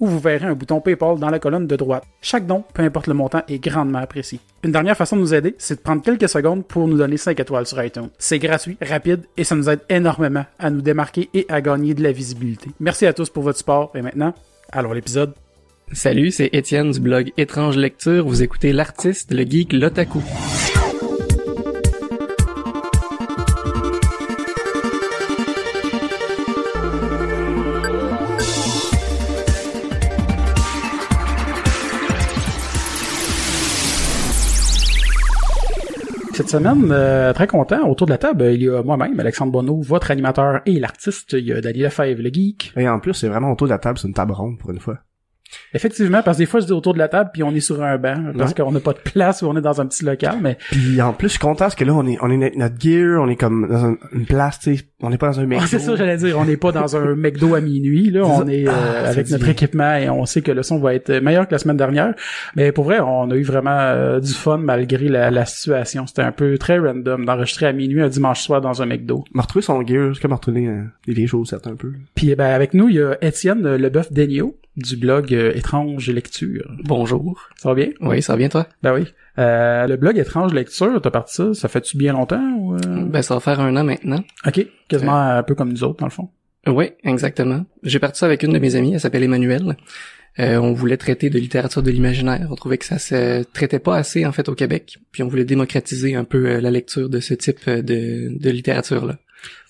où vous verrez un bouton PayPal dans la colonne de droite. Chaque don, peu importe le montant, est grandement apprécié. Une dernière façon de nous aider, c'est de prendre quelques secondes pour nous donner 5 étoiles sur iTunes. C'est gratuit, rapide et ça nous aide énormément à nous démarquer et à gagner de la visibilité. Merci à tous pour votre support et maintenant, alors l'épisode. Salut, c'est Étienne du blog Étrange Lecture. Vous écoutez l'artiste, le geek, l'otaku. Cette semaine, euh, très content, autour de la table, il y a moi-même, Alexandre Bonneau, votre animateur et l'artiste, il y a Dali Lefebvre, le geek. Et en plus, c'est vraiment autour de la table, c'est une table ronde pour une fois. Effectivement, parce que des fois, je dis autour de la table, puis on est sur un banc, parce Ouais. qu'on n'a pas de place, ou on est dans un petit local, mais Puis en plus, je suis content parce que là, on est, on est notre gear, on est comme dans un- une place, tu sais, on n'est pas dans un McDo. Ah, c'est ça, j'allais dire. On n'est pas dans un McDo à minuit, là. On ça. est euh, Ah, ça avec notre bien. équipement et on sait que le son va être meilleur que la semaine dernière. Mais pour vrai, on a eu vraiment euh, du fun malgré la, la situation. C'était un peu très random d'enregistrer à minuit un dimanche soir dans un McDo. m'a retrouvé son gear, c'est comme retourner euh, les vieilles choses, certes, un peu. Puis ben, avec nous, il y a Étienne euh, Leboeuf Denio du blog euh, Étrange Lecture. Bonjour. Ça va bien? Oui, ça va bien toi? Ben oui. Euh, le blog Étrange Lecture, t'as parti ça, ça fait-tu bien longtemps? Ou, euh? Ben, ça va faire un an maintenant. Ok, quasiment un peu comme nous autres, dans le fond. Oui, exactement. J'ai parti ça avec une de mes amies, elle s'appelle Emmanuelle. Euh, on voulait traiter de littérature de l'imaginaire. On trouvait que ça se traitait pas assez, en fait, au Québec. Puis on voulait démocratiser un peu euh, la lecture de ce type euh, de, de littérature-là.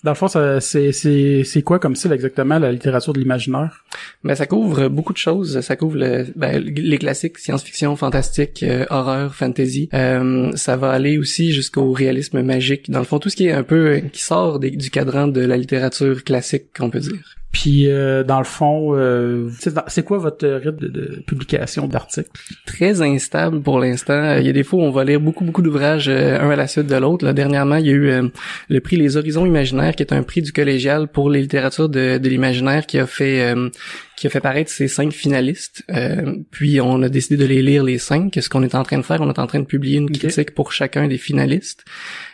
Dans le fond, c'est c'est c'est quoi comme style exactement la littérature de l'imaginaire? Ben, ça couvre beaucoup de choses. Ça couvre le- ben, les classiques, science-fiction, fantastique, euh, horreur, fantasy. Euh, ça va aller aussi jusqu'au réalisme magique. Dans le fond, tout ce qui est un peu qui sort des- du cadran de la littérature classique, qu'on peut dire. Puis euh, dans le fond, euh, c'est quoi votre rythme de, de publication d'articles? Très instable pour l'instant. Euh, Il y a des fois où on va lire beaucoup beaucoup d'ouvrages euh, un à la suite de l'autre. Là, dernièrement, il y a eu le prix Les Horizons imaginaires, qui est un prix du collégial pour les littératures de, de l'imaginaire, qui a fait euh, qui a fait paraître ses cinq finalistes. Euh, puis on a décidé de les lire les cinq. Ce qu'on est en train de faire, on est en train de publier une critique pour chacun des finalistes.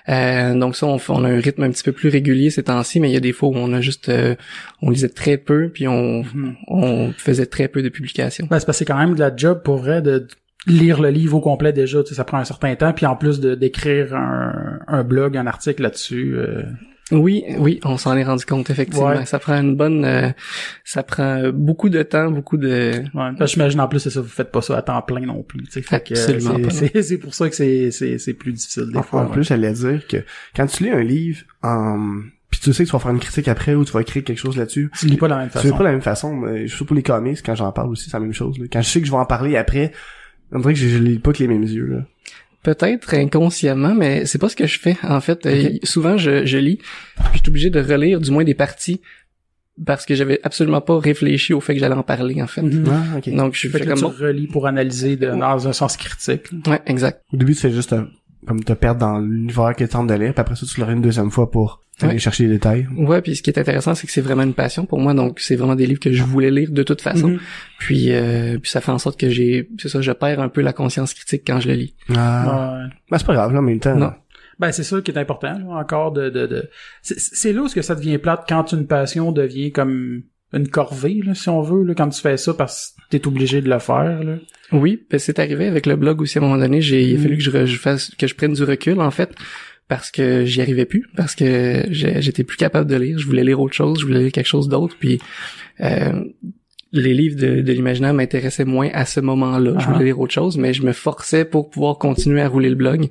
Euh, donc ça, on, a un rythme un petit peu plus régulier ces temps-ci, mais il y a des fois où on a juste, euh, on lisait très peu, puis on, Mhm. on faisait très peu de publications. Ben, c'est parce que c'est quand même de la job pour vrai de lire le livre au complet déjà, tu sais, ça prend un certain temps, puis en plus de d'écrire un, un blog, un article là-dessus. Oui, oui, on s'en est rendu compte effectivement. Ouais. Ça prend une bonne, euh, ça prend beaucoup de temps, beaucoup de. ouais. Parce que J'imagine en plus c'est ça, vous faites pas ça à temps plein non plus. tu que, euh, Absolument c'est- pas. c'est pour ça que c'est c'est c'est plus difficile des En, fois. en ouais. plus, j'allais dire que quand tu lis un livre, en... puis tu sais que tu vas faire une critique après ou tu vas écrire quelque chose là-dessus, Tu lis pas de la même tu façon. fais pas de la même façon. Mais surtout pour les comics, quand j'en parle aussi, c'est la même chose. là. Quand je sais que je vais en parler après, on dirait que je, je lis pas que les mêmes yeux. Là. Peut-être inconsciemment, mais c'est pas ce que je fais. En fait, Euh, souvent je, je lis, puis je suis obligé de relire du moins des parties parce que j'avais absolument pas réfléchi au fait que j'allais en parler en fait. Mhm. Ah, ok. Donc je là, comme tu relis pour analyser de- dans un sens critique. Ouais, exact. Au début, fais juste euh, comme te perdre dans l'univers que tu tentes de lire, puis après ça, tu le lis une deuxième fois pour aller Ouais. chercher les détails. Ouais, puis ce qui est intéressant, c'est que c'est vraiment une passion pour moi, donc c'est vraiment des livres que je voulais lire de toute façon. Mhm. Puis, euh, puis ça fait en sorte que j'ai, c'est ça, je perds un peu la conscience critique quand je le lis. Ah. Ouais. Ben, c'est pas grave, là, en même temps. Non. Ben c'est ça qui est important là, encore de de, de... c'est c'est là où est-ce que ça devient plate quand une passion devient comme une corvée là, si on veut là, quand tu fais ça parce que t'es obligé de le faire là. Oui, ben c'est arrivé avec le blog aussi à un moment donné. J'ai il a Mm. fallu que je, je fasse que je prenne du recul en fait parce que j'y arrivais plus, parce que j'étais plus capable de lire. Je voulais lire autre chose, je voulais lire quelque chose d'autre. Puis euh, les livres de, de l'imaginaire m'intéressaient moins à ce moment-là. Je Ah. voulais lire autre chose, mais je me forçais pour pouvoir continuer à rouler le blog.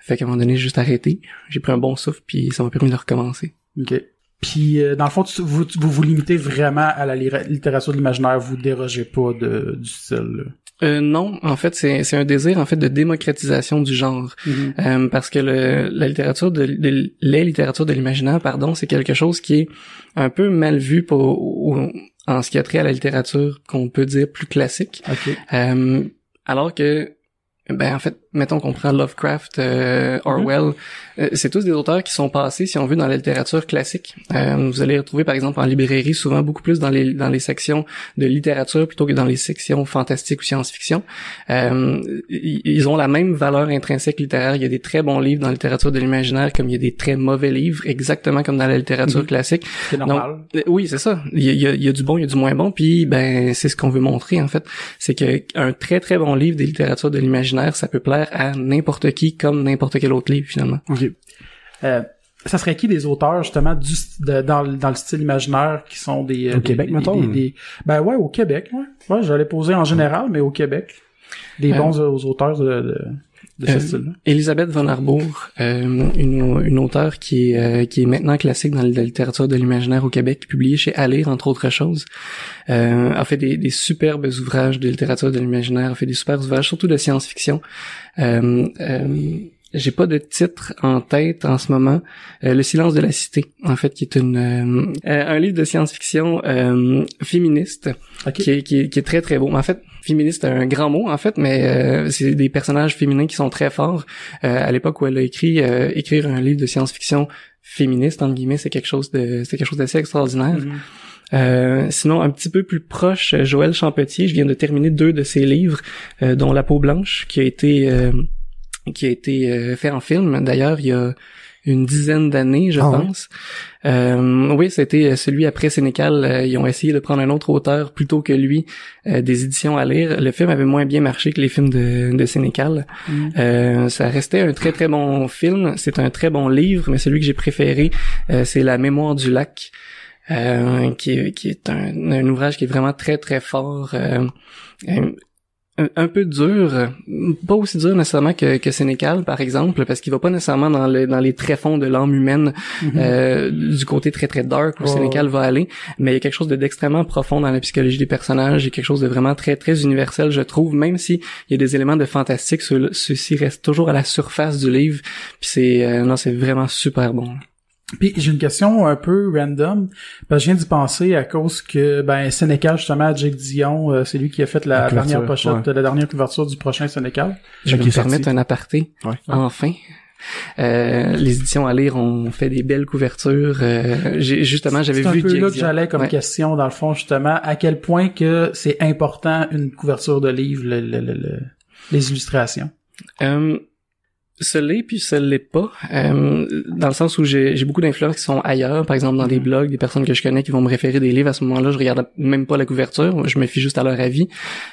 Fait qu'à un moment donné, j'ai juste arrêté. J'ai pris un bon souffle, puis ça m'a permis de recommencer. OK. Puis euh, dans le fond tu- vous, vous vous limitez vraiment à la littérature de l'imaginaire, vous dérogez pas de du style. Euh, non, en fait, c'est c'est un désir en fait de démocratisation du genre. Mhm. Euh, parce que le, la littérature de, de les littératures de l'imaginaire, pardon, c'est quelque chose qui est un peu mal vu pour, au- en ce qui a trait à la littérature qu'on peut dire plus classique. OK. Euh, alors que ben en fait, mettons qu'on prend Lovecraft, euh, Orwell, euh, c'est tous des auteurs qui sont passés, si on veut, dans la littérature classique. Euh, vous allez retrouver, par exemple, en librairie, souvent beaucoup plus dans les dans les sections de littérature plutôt que dans les sections fantastiques ou science-fiction. Euh, ils ont la même valeur intrinsèque littéraire. Il y a des très bons livres dans la littérature de l'imaginaire, comme il y a des très mauvais livres, exactement comme dans la littérature Mhm. classique. C'est normal. Donc, euh, oui, c'est ça. Il y, a, il y a- il y a du bon, il y a du moins bon. Puis, ben, c'est ce qu'on veut montrer en fait, c'est que un très très bon livre des littératures de l'imaginaire, ça peut plaire à n'importe qui comme n'importe quel autre livre finalement. Ok. Euh, ça serait qui des auteurs justement du de- dans, le- dans le style imaginaire qui sont des euh, Au des- Québec, des- mettons? des- des- ben ouais au Québec ouais ouais j'allais poser en général mais au Québec des Euh, bons euh, auteurs de, de, de ce Euh, style-là Elisabeth von Arbour, euh, une, une auteure qui est, euh, qui est maintenant classique dans la littérature de l'imaginaire au Québec, publiée chez Alire, entre autres choses, a fait des, des superbes ouvrages de littérature de l'imaginaire, a fait des superbes ouvrages, surtout de science-fiction. Euh, j'ai pas de titre en tête en ce moment. Euh, le silence de la cité, en fait, qui est une euh, euh, un livre de science-fiction euh, féministe ok qui est, qui, est, qui est très très beau. En fait, féministe c'est un grand mot en fait, mais euh, c'est des personnages féminins qui sont très forts. Euh, à l'époque où elle a écrit euh, écrire un livre de science-fiction féministe entre guillemets, c'est quelque chose de c'est quelque chose d'assez extraordinaire. Mhm. Euh, sinon, un petit peu plus proche, Joël Champetier, je viens de terminer deux de ses livres, euh, dont La peau blanche, qui a été euh, qui a été euh, fait en film. D'ailleurs, il y a une dizaine d'années, je Ah pense. Euh, oui, c'était celui après Sénécal. Euh, ils ont essayé de prendre un autre auteur plutôt que lui, euh, des éditions à lire. Le film avait moins bien marché que les films de, de Sénécal. Euh, ça restait un très très bon film. C'est un très bon livre, mais celui que j'ai préféré, euh, c'est La mémoire du lac. Euh, qui, est, qui est un, un ouvrage qui est vraiment très très fort, euh, un, peu dur, pas aussi dur nécessairement que, que Sénécal par exemple, parce qu'il va pas nécessairement dans, le, dans les tréfonds de l'âme humaine Mhm. euh, du côté très très dark où Sénécal va aller, mais il y a quelque chose de- d'extrêmement profond dans la psychologie des personnages, il y a quelque chose de vraiment très très universel je trouve, même si il y a des éléments de fantastique, ceux- ceux-ci restent toujours à la surface du livre, puis c'est euh, non c'est vraiment super bon. Puis j'ai une question un peu random, parce que je viens d'y penser à cause que ben Sénécal justement Jake Dion, euh, c'est lui qui a fait la, dernière pochette, ouais. la dernière couverture du prochain Sénécal. Je vais me permettre un aparté. Ouais. Enfin. Euh, les éditions à lire ont fait des belles couvertures. Euh, j'ai justement j'avais C'est un vu peu là que j'allais comme Ouais. question dans le fond justement à quel point que c'est important une couverture de livre, le- le- le- le- les illustrations. Euh, ce l'est puis ce l'est pas. Euh, dans le sens où j'ai j'ai beaucoup d'influences qui sont ailleurs. Par exemple dans des Mhm. blogs des personnes que je connais qui vont me référer des livres à ce moment-là je regarde même pas la couverture. Je me fie juste à leur avis.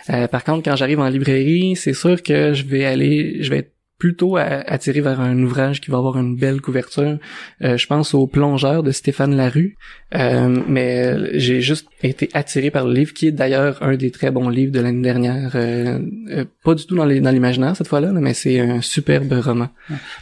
Euh, par contre quand j'arrive en librairie c'est sûr que je vais aller je vais être plutôt attiré vers un ouvrage qui va avoir une belle couverture. Euh, je pense au Plongeur de Stéphane Larue, Euh, mais j'ai juste été attiré par le livre, qui est d'ailleurs un des très bons livres de l'année dernière. Euh, euh, pas du tout dans les- dans l'imaginaire cette fois-là, là, mais c'est un superbe roman.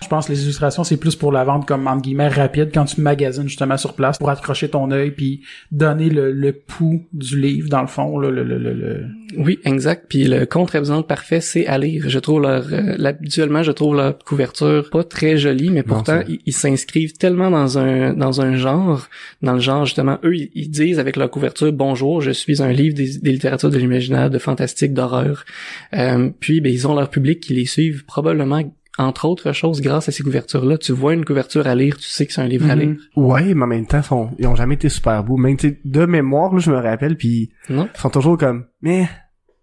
Je pense que les illustrations, c'est plus pour la vente comme, entre guillemets, rapide, quand tu magasines justement sur place pour accrocher ton œil puis donner le, le pouls du livre, dans le fond, là, le, le, le, le- Oui, exact. Puis le contre-exemple parfait, c'est à lire. Je trouve leur, euh, habituellement, je trouve leur couverture pas très jolie, mais pourtant ils ils s'inscrivent tellement dans un dans un genre, dans le genre justement, eux ils, ils disent avec leur couverture bonjour, je suis un livre des, des littératures de l'imaginaire, de fantastique, d'horreur. Euh, puis ben ils ont leur public qui les suivent probablement entre autres choses grâce à ces couvertures-là. Tu vois une couverture à lire, tu sais que c'est un livre à lire. Ouais, mais en même temps, sont, ils ont jamais été super beaux. Même, tu sais, de mémoire, là, je me rappelle, puis ils sont toujours comme, mais,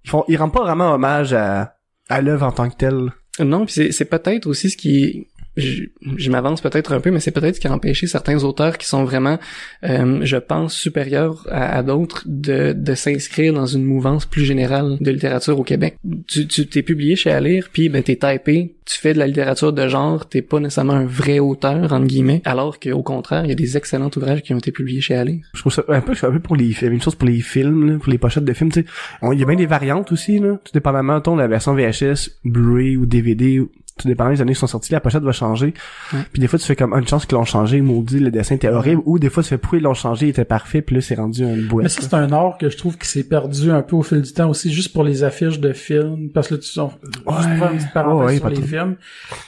ils font, ils rendent pas vraiment hommage à, à l'œuvre en tant que telle. Non, c'est peut-être aussi ce qui je, je m'avance peut-être un peu, mais c'est peut-être ce qui a empêché certains auteurs qui sont vraiment, euh, je pense, supérieurs à, d'autres de, de s'inscrire dans une mouvance plus générale de littérature au Québec. Tu, tu t'es publié chez Alire, puis ben t'es typé, tu fais de la littérature de genre, t'es pas nécessairement un vrai auteur entre guillemets, alors qu'au contraire, il y a des excellents ouvrages qui ont été publiés chez Alire. Je trouve ça un peu, un peu pour les films, une chose pour les films, là, pour les pochettes de films, tu sais. Il y a bien des variantes aussi, là. Tout dépendamment, de la version VHS, Blu-ray ou DVD, tout dépendant des années qui sont sorties, la pochette va changer. Ouais. Puis des fois, tu fais comme, ah, une chance qu'ils l'ont changé, maudit, le dessin était horrible, ou des fois, tu fais, pourquoi ils l'ont changé, il était parfait, puis là, c'est rendu une boîte. Mais ça, c'est un art que je trouve qui s'est perdu un peu au fil du temps aussi, juste pour les affiches de films, parce que là, tu on- juste pour faire une petite parenthèse Ouais, sur les trop. films.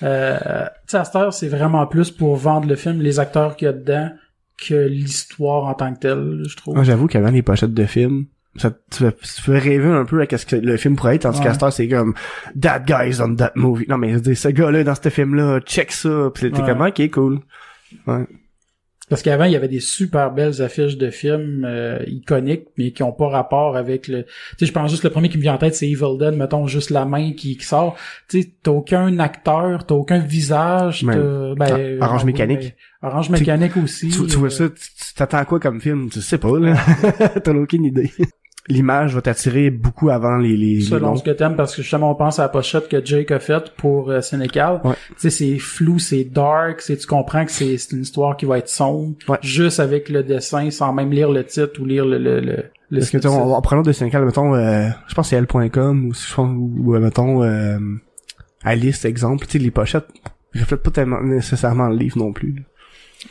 Euh, tu sais, à cette heure, c'est vraiment plus pour vendre le film, les acteurs qu'il y a dedans, que l'histoire en tant que telle, je trouve. Moi, j'avoue qu'avant les pochettes de films, ça te fait, tu fais rêver un peu à ce que le film pourrait être, tandis Ouais. qu'à c'est comme That guy's on that movie. Non, mais ce gars-là dans ce film-là, check ça. Pis t'es Ouais. comme, ok, cool. Ouais. Parce qu'avant, il y avait des super belles affiches de films euh, iconiques, mais qui ont pas rapport avec le... Tu sais, je pense juste le premier qui me vient en tête, c'est Evil Dead, mettons, juste la main qui, qui sort. Tu sais, t'as aucun acteur, t'as aucun visage, t'as... Ben, Ah, Orange Mécanique. ben, Orange Mécanique aussi. Tu, tu euh, vois ça, tu t'attends à quoi comme film? Tu sais pas, là. T'en as aucune idée. L'image va t'attirer beaucoup avant les, les, les Selon ce que t'aimes, parce que justement, on pense à la pochette que Jake a faite pour euh, Sénécal. Ouais. Tu sais, c'est flou, c'est dark, c'est, tu comprends que c'est, une histoire qui va être sombre. Ouais. Juste avec le dessin, sans même lire le titre ou lire le, le, le, le Parce que, tu en prenant de Sénécal, mettons, euh, je pense que c'est L.com, ou, je pense- ou, euh, mettons, euh, Alice, exemple, tu sais, les pochettes reflètent pas tellement nécessairement le livre non plus.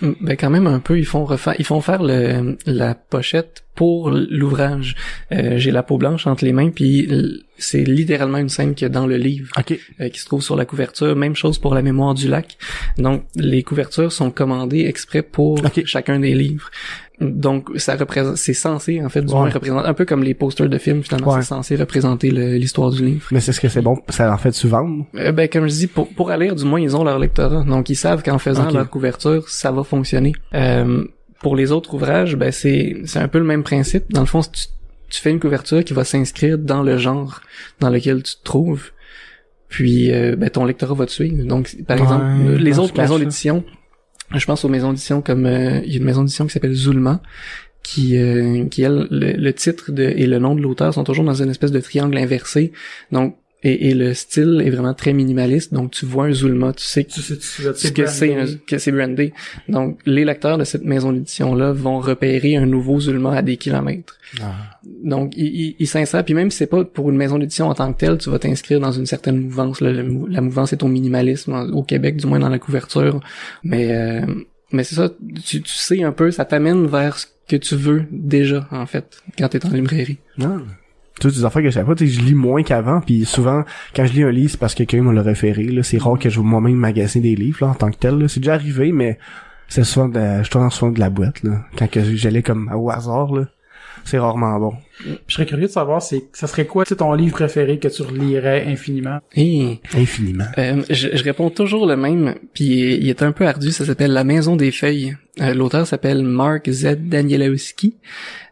Ben quand même un peu, ils font refaire, ils font faire le, la pochette pour l'ouvrage. Euh, J'ai la peau blanche entre les mains, puis c'est littéralement une scène qu'il y a dans le livre Ok. euh, qui se trouve sur la couverture. Même chose pour la mémoire du lac. Donc les couvertures sont commandées exprès pour chacun des livres. Donc ça représente, c'est censé en fait du moins représenter un peu comme les posters de films finalement, Ouais. c'est censé représenter l'histoire du livre. Mais c'est ce que c'est bon, ça en fait vendre. Euh, ben comme je dis, pour, pour aller du moins ils ont leur lectorat, donc ils savent qu'en faisant Ok. leur couverture, ça va fonctionner. Euh, pour les autres ouvrages, ben c'est c'est un peu le même principe. Dans le fond, tu, tu fais une couverture qui va s'inscrire dans le genre dans lequel tu te trouves, puis euh, ben ton lectorat va te suivre. Donc par Ouais, exemple, les autres maisons d'édition, je pense aux maisons d'édition comme euh, il y a une maison d'édition qui s'appelle Zulma qui euh, qui elle le, le titre de, et le nom de l'auteur sont toujours dans une espèce de triangle inversé. Donc et, et le style est vraiment très minimaliste. Donc tu vois un Zulma, tu sais Tu sais, tu sais, ce que c'est un- que c'est brandé. Donc les lecteurs de cette maison d'édition là vont repérer un nouveau Zulma à des kilomètres. Donc ils ils s'insèrent puis même si c'est pas pour une maison d'édition en tant que telle, tu vas t'inscrire dans une certaine mouvance. là. Le mou- la mouvance est au minimalisme au Québec, du moins dans la couverture. Mais euh, mais c'est ça, tu, tu sais un peu, ça t'amène vers ce que tu veux déjà en fait quand t'es en librairie. Non. Sais, des affaires que je pas, tu sais, je lis moins qu'avant, puis souvent, quand je lis un livre, c'est parce que quelqu'un me l'a référé, là. C'est rare que je vais moi-même magasiner des livres, là, en tant que tel. C'est déjà arrivé, mais c'est souvent de, je tourne souvent de la boîte, là. Quand que j'allais comme au hasard, là. C'est rarement bon. Je serais curieux de savoir, c'est, ça serait quoi, c'est ton livre préféré que tu relirais infiniment? Et Infiniment. Euh, je, je réponds toujours le même, puis il est un peu ardu, ça s'appelle La Maison des Feuilles. Euh, L'auteur s'appelle Mark Z. Danielewski.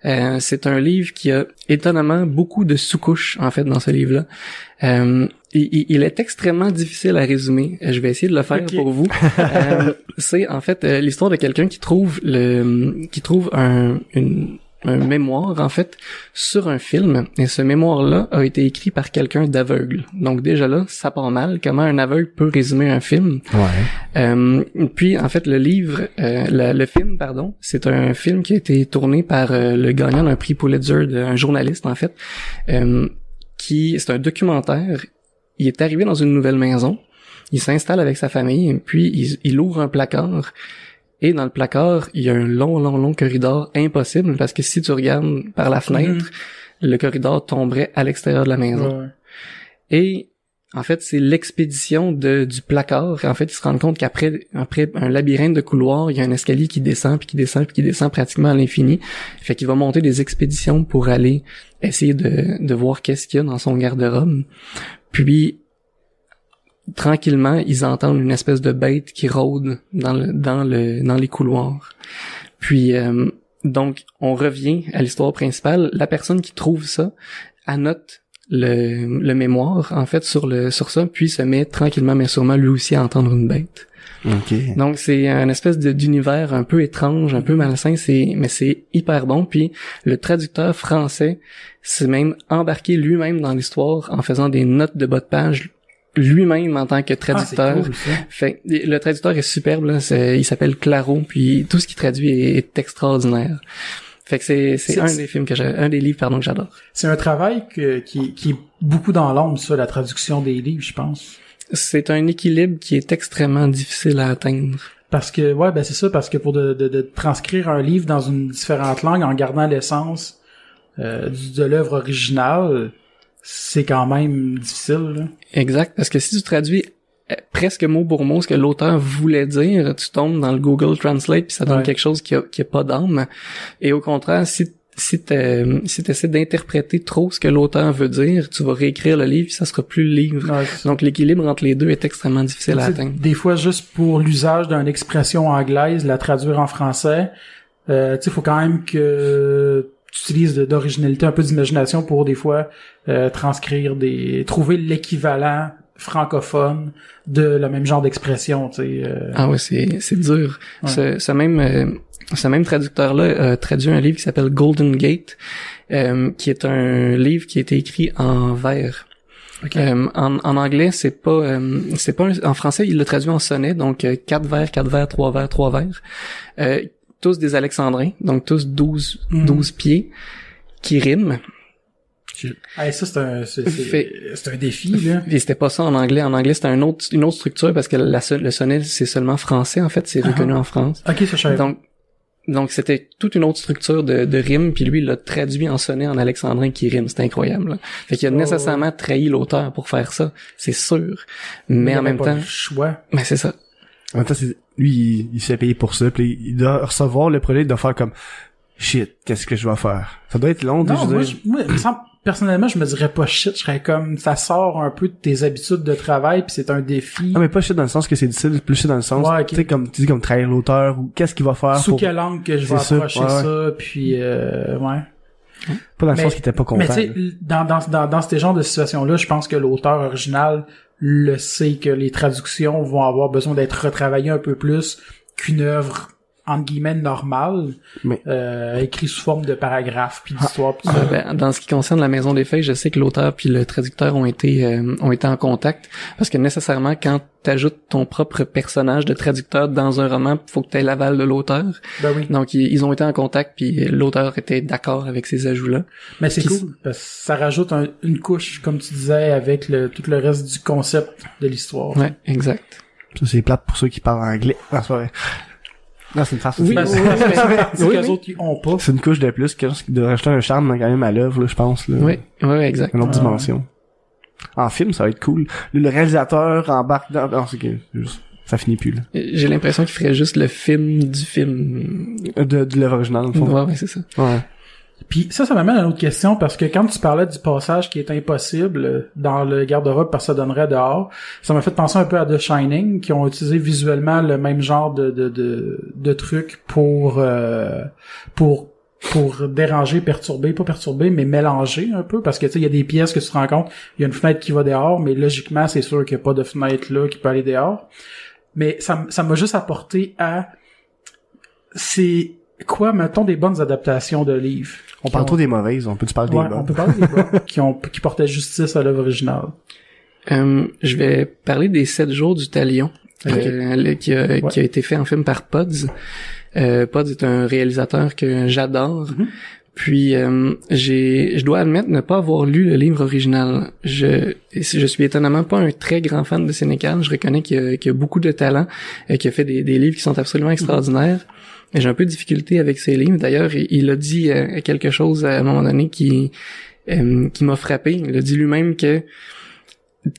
Euh, c'est un livre qui a étonnamment beaucoup de sous-couches, en fait, dans ce livre-là. Euh, il, il- est extrêmement difficile à résumer. Euh, Je vais essayer de le faire pour vous. Euh, c'est en fait euh, l'histoire de quelqu'un qui trouve le, qui trouve un, une, un mémoire en fait sur un film. Et ce mémoire là a été écrit par quelqu'un d'aveugle. Donc déjà là ça part mal. Comment un aveugle peut résumer un film? Ouais. euh, puis en fait le livre euh, le, le film pardon c'est un film qui a été tourné par euh, le gagnant d'un prix Pulitzer de- un journaliste en fait euh, qui c'est un documentaire. Il est arrivé dans une nouvelle maison. Il s'installe avec sa famille puis il, il ouvre un placard et dans le placard, il y a un long, long, long corridor impossible parce que si tu regardes par la fenêtre, le corridor tomberait à l'extérieur de la maison. Ouais. Et en fait, c'est l'expédition de du placard. En fait, ils se rendent compte qu'après après un labyrinthe de couloirs, il y a un escalier qui descend puis qui descend puis qui descend pratiquement à l'infini. Fait qu'il va monter des expéditions pour aller essayer de, de voir qu'est-ce qu'il y a dans son garde-robe. Puis tranquillement, ils entendent une espèce de bête qui rôde dans le dans le dans les couloirs. Puis euh, donc on revient à l'histoire principale. La personne qui trouve ça annote le, le mémoire en fait sur le sur ça, puis se met tranquillement mais sûrement lui aussi à entendre une bête. Ok. Donc c'est un espèce d'univers un peu étrange, un peu malsain, c'est mais c'est hyper bon. Puis le traducteur français s'est même embarqué lui-même dans l'histoire en faisant des notes de bas de page lui-même en tant que Ah, traducteur. cool. Fait le traducteur est superbe, là, il s'appelle Claro, puis tout ce qu'il traduit est, est extraordinaire. Fait que c'est un des films que j'ai un des livres pardon que j'adore. C'est un travail que, qui, qui est beaucoup dans l'ombre, ça, la traduction des livres, je pense. C'est un équilibre qui est extrêmement difficile à atteindre. Parce que, ouais, ben c'est ça, parce que pour de, de, de transcrire un livre dans une différente langue en gardant l'essence euh, de l'œuvre originale, c'est quand même difficile. Là. Exact, parce que si tu traduis euh, presque mot pour mot ce que l'auteur voulait dire, tu tombes dans le Google Translate puis ça donne Ouais. quelque chose qui a, qui a pas d'âme. Et au contraire, si si tu si essaies d'interpréter trop ce que l'auteur veut dire, tu vas réécrire le livre, ça sera plus le livre. Ouais, Donc l'équilibre entre les deux est extrêmement difficile à atteindre. Des fois, juste pour l'usage d'une expression anglaise, la traduire en français, euh, tu sais, faut quand même que utilises d'originalité, un peu d'imagination pour des fois euh, transcrire des, trouver l'équivalent francophone de le même genre d'expression, tu sais. euh. Ah ouais, c'est c'est dur. Ouais. Ce, ce même euh, ce même traducteur là a traduit un livre qui s'appelle Golden Gate, euh, qui est un livre qui a été écrit en vers. Ok. Euh, en, en anglais, c'est pas euh, c'est pas un- en français, il l'a traduit en sonnet, donc euh, quatre vers, quatre vers, trois vers, trois vers. Tous des alexandrins, donc tous 12 Mhm. 12 pieds qui riment. Hey, ça, c'est un, c'est, c'est- c'est un défi, là. Et c'était pas ça en anglais. En anglais, c'était un autre, une autre structure parce que la, le sonnet, c'est seulement français, en fait. C'est Ah reconnu en France. Ok, ça. Donc, donc c'était toute une autre structure de, de rime, puis lui, il l'a traduit en sonnet en alexandrin qui rime. C'était incroyable. là. Fait qu'il a Oh. nécessairement trahi l'auteur pour faire ça, c'est sûr. Mais Il en même pas temps, le choix. mais c'est ça. En même temps, c'est- lui, il, il s'est payé pour ça, puis il doit recevoir le projet, il doit faire comme shit, qu'est-ce que je dois faire? Ça doit être long, Non, moi, je- moi, personnellement, je me dirais pas shit, je serais comme, ça sort un peu de tes habitudes de travail, puis c'est un défi. Ah, mais pas shit dans le sens que c'est difficile, plus shit dans le sens, Ouais, tu sais, comme, tu dis comme trahir l'auteur, ou qu'est-ce qu'il va faire Sous pour, quelle langue que je vais C'est ça, approcher ouais, ouais. ça, puis euh, ouais. pas dans le Mais- sens qu'il était pas content. Mais tu sais, dans, dans, dans, dans ces genres de situations-là, je pense que l'auteur original le sait que les traductions vont avoir besoin d'être retravaillées un peu plus qu'une œuvre entre guillemets normale, Mais- euh, écrite sous forme de paragraphes puis d'histoires. pis tout Euh, ça. ben, dans ce qui concerne la maison des feuilles, je sais que l'auteur puis le traducteur ont été euh, ont été en contact parce que nécessairement quand tu ajoutes ton propre personnage de traducteur dans un roman, faut que tu aies l'aval de l'auteur. Ben oui. Donc ils, ils ont été en contact puis l'auteur était d'accord avec ces ajouts-là. Mais c'est cool parce que ça rajoute un- une couche, comme tu disais, avec le, tout le reste du concept de l'histoire. Ouais, exact. Ça, c'est plate pour ceux qui parlent anglais. Ah, c'est pas vrai. Non, c'est une farce. Oui, aussi. C'est oui, parce que oui, c'est oui, qu'eux oui. autres, ils ont pas. C'est une couche de plus qui doit rajouter un charme quand même à l'œuvre, je pense. Là. Oui, oui, oui, exact. Une autre Ah. dimension. En film, ça va être cool. Le, réalisateur embarque dans... Non, c'est que... juste- Ça finit plus, là. J'ai l'impression qu'il ferait juste le film du film. De, de l'œuvre originale, le fond. Ouais, ouais, c'est ça. Ouais. Puis ça, ça m'amène à une autre question parce que quand tu parlais du passage qui est impossible euh, dans le garde-robe parce que ça donnerait dehors, ça m'a fait penser un peu à The Shining qui ont utilisé visuellement le même genre de de de, de trucs pour euh, pour pour déranger, perturber, pas perturber, mais mélanger un peu, parce que tu sais, il y a des pièces que tu te rends compte, il y a une fenêtre qui va dehors, mais logiquement, c'est sûr qu'il n'y a pas de fenêtre là qui peut aller dehors. Mais ça m'a juste apporté à c'est quoi, mettons, des bonnes adaptations de livres? On parle ont- trop des mauvaises, on peut-tu parler Ouais, des on bonnes? peut parler des bonnes qui ont qui portaient justice à l'œuvre originale. Euh, je vais parler des sept jours du talion, euh, qui, a, Ouais. qui a été fait en film par Pods. Euh, Pods est un réalisateur que j'adore. Mhm. Puis euh, j'ai, je dois admettre ne pas avoir lu le livre original. Je, je suis étonnamment pas un très grand fan de Sénécal. Je reconnais qu'il y a, qu'il y a beaucoup de talent, qu'il a fait des, des livres qui sont absolument extraordinaires. J'ai un peu de difficulté avec ses livres. D'ailleurs, il, a dit euh, quelque chose à un moment donné qui euh, qui m'a frappé. Il a dit lui-même que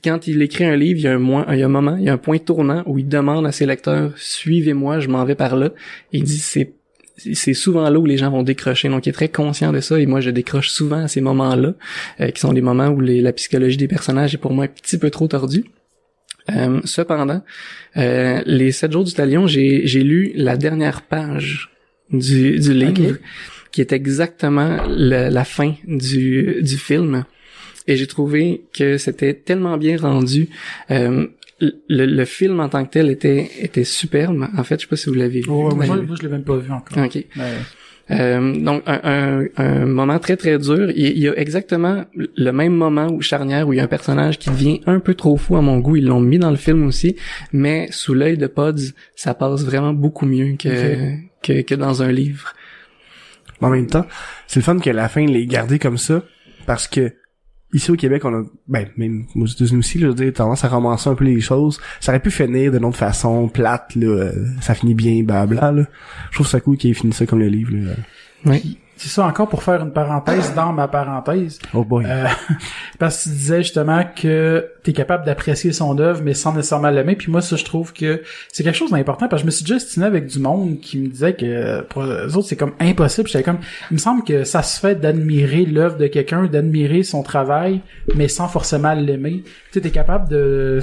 quand il écrit un livre, il y a un, moment, il y a un point tournant où il demande à ses lecteurs suivez-moi, je m'en vais par là. Il dit c'est c'est souvent là où les gens vont décrocher. Donc, il est très conscient de ça et moi, je décroche souvent à ces moments-là, euh, qui sont des moments où la psychologie des personnages est pour moi un petit peu trop tordue. Euh, cependant, euh, les sept jours du talion, j'ai j'ai lu la dernière page du, du livre, qui est exactement le- la fin du, du film. Et j'ai trouvé que c'était tellement bien rendu. Euh, le, le film en tant que tel était était superbe. En fait, je sais pas si vous l'avez vu. moi, Ben, moi, je l'ai même pas vu encore. Ok. Mais- Euh, donc un, un, un moment très très dur. Il, y a exactement le même moment où charnière où il y a un personnage qui devient un peu trop fou à mon goût. Ils l'ont mis dans le film aussi, mais sous l'œil de Pods, ça passe vraiment beaucoup mieux que que, que dans un livre. En même temps, c'est le fun que la fin l'ait gardé comme ça, parce que ici au Québec, on a, ben, même aux États-Unis aussi, là, je veux dire, tendance à ramasser un peu les choses. Ça aurait pu finir de notre façon plate, là, euh, ça finit bien, blabla, là. Je trouve ça cool qu'il ait fini ça comme le livre, là. Oui. C'est ça encore pour faire une parenthèse dans ma parenthèse. Oh boy. Euh, parce que tu disais justement que t'es capable d'apprécier son œuvre, mais sans nécessairement l'aimer. Puis moi, ça, je trouve que c'est quelque chose d'important. Parce que je me suis déjà avec du monde qui me disait que pour eux autres, c'est comme impossible. J'étais comme, il me semble que ça se fait d'admirer l'œuvre de quelqu'un, d'admirer son travail, mais sans forcément l'aimer. Tu sais, t'es capable de...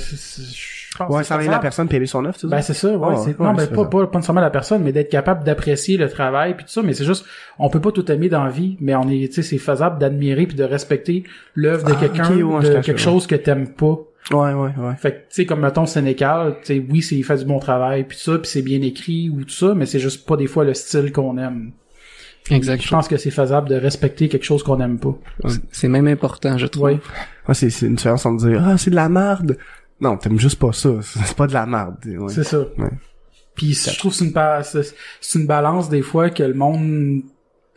pense ouais, sans c'est aimer la personne, puis aimer son œuvre, tu sais. Ben c'est ça, ouais, ouais, non, ben, c'est pas, pas, pas nécessairement la personne, mais d'être capable d'apprécier le travail puis tout ça, mais c'est juste, on peut pas tout aimer dans la vie, mais on est, tu sais, c'est faisable d'admirer puis de respecter l'œuvre de Ah, quelqu'un, ouais, de quelque ouais. chose que t'aimes pas. Ouais, ouais, ouais. Fait que, tu sais, comme mettons Sénécal, tu sais, oui, c'est, il fait du bon travail puis tout ça, puis c'est bien écrit ou tout ça, mais c'est juste pas des fois le style qu'on aime. Exact. Je pense que c'est faisable de respecter quelque chose qu'on aime pas. C'est même important, je trouve. Ouais, c'est, c'est une différence entre dire, ah, c'est de la merde. Non, t'aimes juste pas ça. C'est pas de la merde. Ouais. C'est ça. Ouais. Puis je trouve que c'est une, une balance des fois que le monde,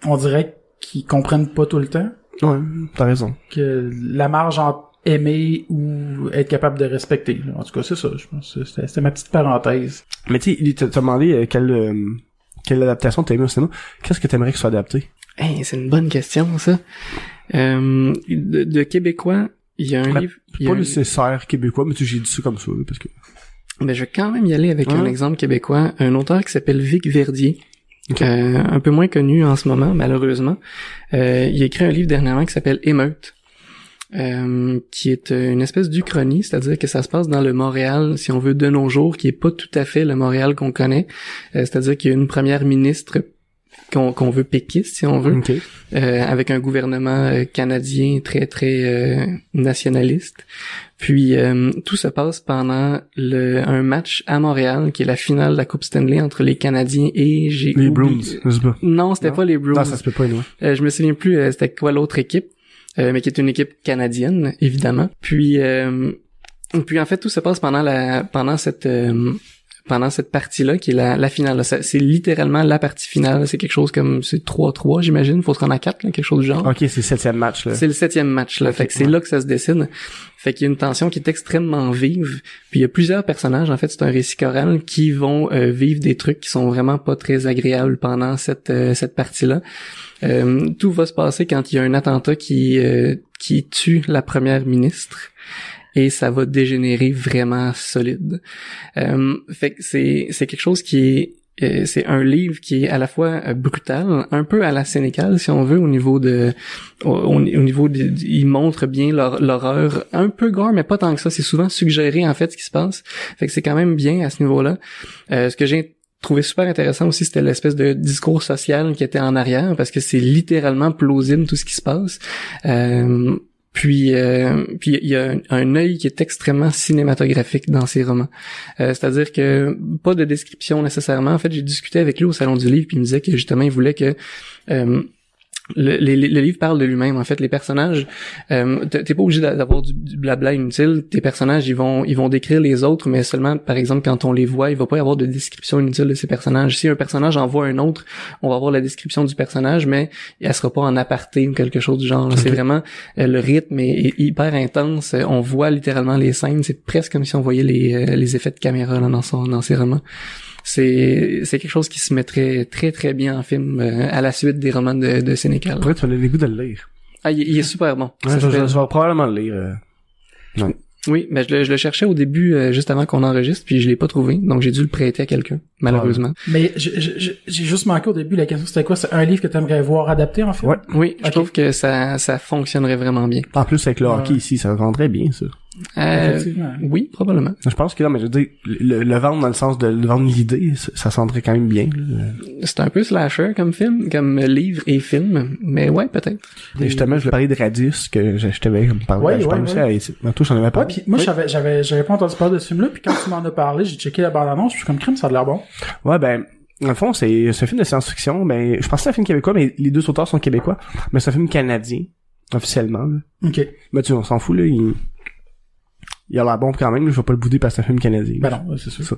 on dirait qu'ils comprennent pas tout le temps. Ouais, t'as raison. que la marge entre aimer ou être capable de respecter. là. En tout cas, c'est ça. Je pense c'était ma petite parenthèse. Mais tu sais, il t'a t'a demandé euh, quelle, euh, quelle adaptation t'as aimé au cinéma. Qu'est-ce que t'aimerais que soit adapté? Hey, c'est une bonne question, ça. Euh, de, de québécois, il y a un Ben, livre. il Pas un- nécessaire québécois, mais j'ai dit ça comme ça, là, parce que... Ben, je vais quand même y aller avec un exemple québécois. Un auteur qui s'appelle Vic Verdier. Ok. euh, un peu moins connu en ce moment, malheureusement. Euh, il a écrit un livre dernièrement qui s'appelle Émeute. euh, qui est une espèce d'Uchronie, c'est-à-dire que ça se passe dans le Montréal, si on veut, de nos jours, qui est pas tout à fait le Montréal qu'on connaît. Euh, c'est-à-dire qu'il y a une première ministre qu'on qu'on veut péquiste, si on veut, euh, avec un gouvernement euh, canadien très très euh, nationaliste. Puis euh, tout se passe pendant le, un match à Montréal qui est la finale de la Coupe Stanley entre les Canadiens et Les oublié- Bruins, je sais pas? Non, c'était pas les Bruins. Non, ça se peut pas, non. Euh, je me souviens plus euh, c'était quoi l'autre équipe, euh, mais qui est une équipe canadienne évidemment. Puis euh, puis en fait tout se passe pendant la pendant cette euh, pendant cette partie-là qui est la, la finale. C'est littéralement la partie finale. C'est quelque chose comme c'est 3-3 j'imagine. Faut se rendre à 4 là, quelque chose du genre. Ok, c'est le septième match. C'est le septième match là. fait que c'est là que ça se décide. Fait qu'il y a une tension qui est extrêmement vive. Puis il y a plusieurs personnages. En fait, c'est un récit choral qui vont euh, vivre des trucs qui sont vraiment pas très agréables pendant cette euh, cette partie-là. Euh, tout va se passer quand il y a un attentat qui euh, qui tue la première ministre et ça va dégénérer vraiment solide. Euh, fait que c'est c'est quelque chose qui est euh, c'est un livre qui est à la fois euh, brutal, un peu à la Sénécal si on veut au niveau de au, au- au niveau de, il montre bien l'hor- l'horreur un peu gore mais pas tant que ça, c'est souvent suggéré en fait ce qui se passe. Fait que c'est quand même bien à ce niveau-là. Euh, ce que j'ai trouvé super intéressant aussi, c'était l'espèce de discours social qui était en arrière parce que c'est littéralement plausible tout ce qui se passe. Euh, puis, euh, puis il y a un, œil qui est extrêmement cinématographique dans ces romans. Euh, C'est-à-dire que pas de description nécessairement. En fait, j'ai discuté avec lui au salon du livre, puis il me disait que justement il voulait que euh, le, les- le livre parle de lui-même. En fait, les personnages, euh, t'es pas obligé d'a- d'avoir du, du blabla inutile. Tes personnages, ils vont, ils vont décrire les autres, mais seulement, par exemple, quand on les voit, il va pas y avoir de description inutile de ces personnages. Si un personnage en voit un autre, on va avoir la description du personnage, mais elle sera pas en aparté ou quelque chose du genre. C'est vraiment euh, le rythme est, est hyper intense. Euh, On voit littéralement les scènes. C'est presque comme si on voyait les, euh, les effets de caméra là, dans son, dans ses romans. C'est c'est quelque chose qui se mettrait très très bien en film euh, à la suite des romans de, de Sénécal. Après, tu vas donner le goût de le lire. Ah, il, il est super bon. Ouais, je, je- vais probablement le lire. euh. Oui, mais je le, je le cherchais au début, euh, juste avant qu'on enregistre, puis je l'ai pas trouvé, donc j'ai dû le prêter à quelqu'un, malheureusement. Mais j'ai juste manqué au début la question c'était quoi? C'est un livre que tu aimerais voir adapté en fait? Ouais. Oui, je trouve que ça, ça fonctionnerait vraiment bien. En plus, avec le hockey ici, ça rendrait bien, ça. Euh, Effectivement. oui, probablement. Je pense que non, mais je veux dire, le, le vendre dans le sens de le vendre l'idée, ça, sentirait quand même bien. là. C'est un peu slasher comme film, comme livre et film, mais ouais, peut-être. Et justement, je voulais parler de Radius, que je, je t'avais comme parlé. Ouais, je ouais, ouais. à Mais toi, j'en avais Ouais, pas. puis moi Oui. j'avais j'avais j'avais pas entendu parler de ce film là puis quand tu m'en as parlé, j'ai checké la bande annonce, je suis comme crime ça a l'air bon. Ouais, ben, dans le fond, c'est c'est un film de science-fiction. Ben, je pensais que c'est un film québécois, mais les deux auteurs sont québécois. Mais c'est un film canadien, officiellement. là. OK. Mais tu sais, on s'en fout, là. Il, il a l'air bon quand même. Je vais pas le bouder parce que c'est un film canadien. Ben non, ouais, c'est sûr. Ça.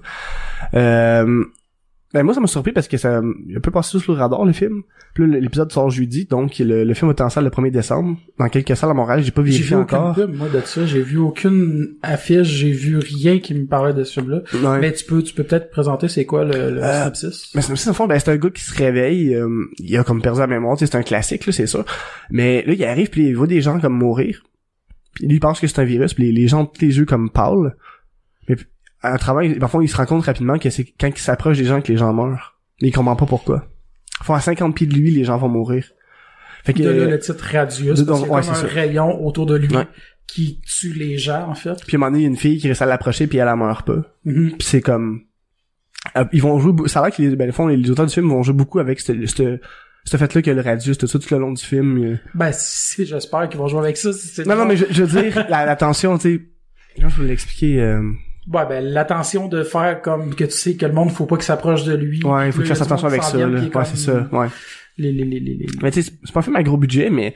Euh, Ben moi ça m'a surpris parce que ça il a un peu passé sous le radar le film. Puis l'épisode sort jeudi, donc le, le film est en salle le 1er décembre. Dans quelques salles à Montréal, j'ai pas J'ai vérifié vu aucune encore. pub, moi, de ça. J'ai vu aucune affiche, j'ai vu rien qui me parlait de ce film-là. Ouais. Mais tu peux, tu peux peut-être présenter c'est quoi le, le Euh, synopsis? Mais c'est au fond, ben, c'est un gars qui se réveille, euh, il a comme perdu la mémoire, c'est un classique, là, c'est ça. Mais là, il arrive, puis il voit des gens comme mourir. Puis lui, il pense que c'est un virus, puis les, les gens ont tous les yeux comme pâles. Mais à travers, parfois, il se rend compte rapidement que c'est quand il s'approche des gens que les gens meurent. Mais il comprend pas pourquoi. Faut à 50 pieds de lui, les gens vont mourir. Fait que, de là, euh, le titre Radius, de- parce qu'il y a ouais, comme un ça. rayon autour de lui Ouais. qui tue les gens, en fait. puis à un moment donné, il y a une fille qui réussit à l'approcher, puis elle, elle meurt pas. Mhm. Puis c'est comme euh, ils vont jouer ça a l'air que les ben, les, auteurs du film vont jouer beaucoup avec ce ce ce fait là que le radius tout ça tout le long du film euh. Ben, si, j'espère qu'ils vont jouer avec ça. si non non mais je, je veux dire la, la tension tu sais je peux l'expliquer euh... Ouais, ben, l'attention de faire comme que tu sais que le monde, faut pas qu'il s'approche de lui. ouais il faut que tu fasses attention avec ça là. ouais c'est ça ouais Les, les, les, les, les- mais tu sais c'est- pas un film à gros budget mais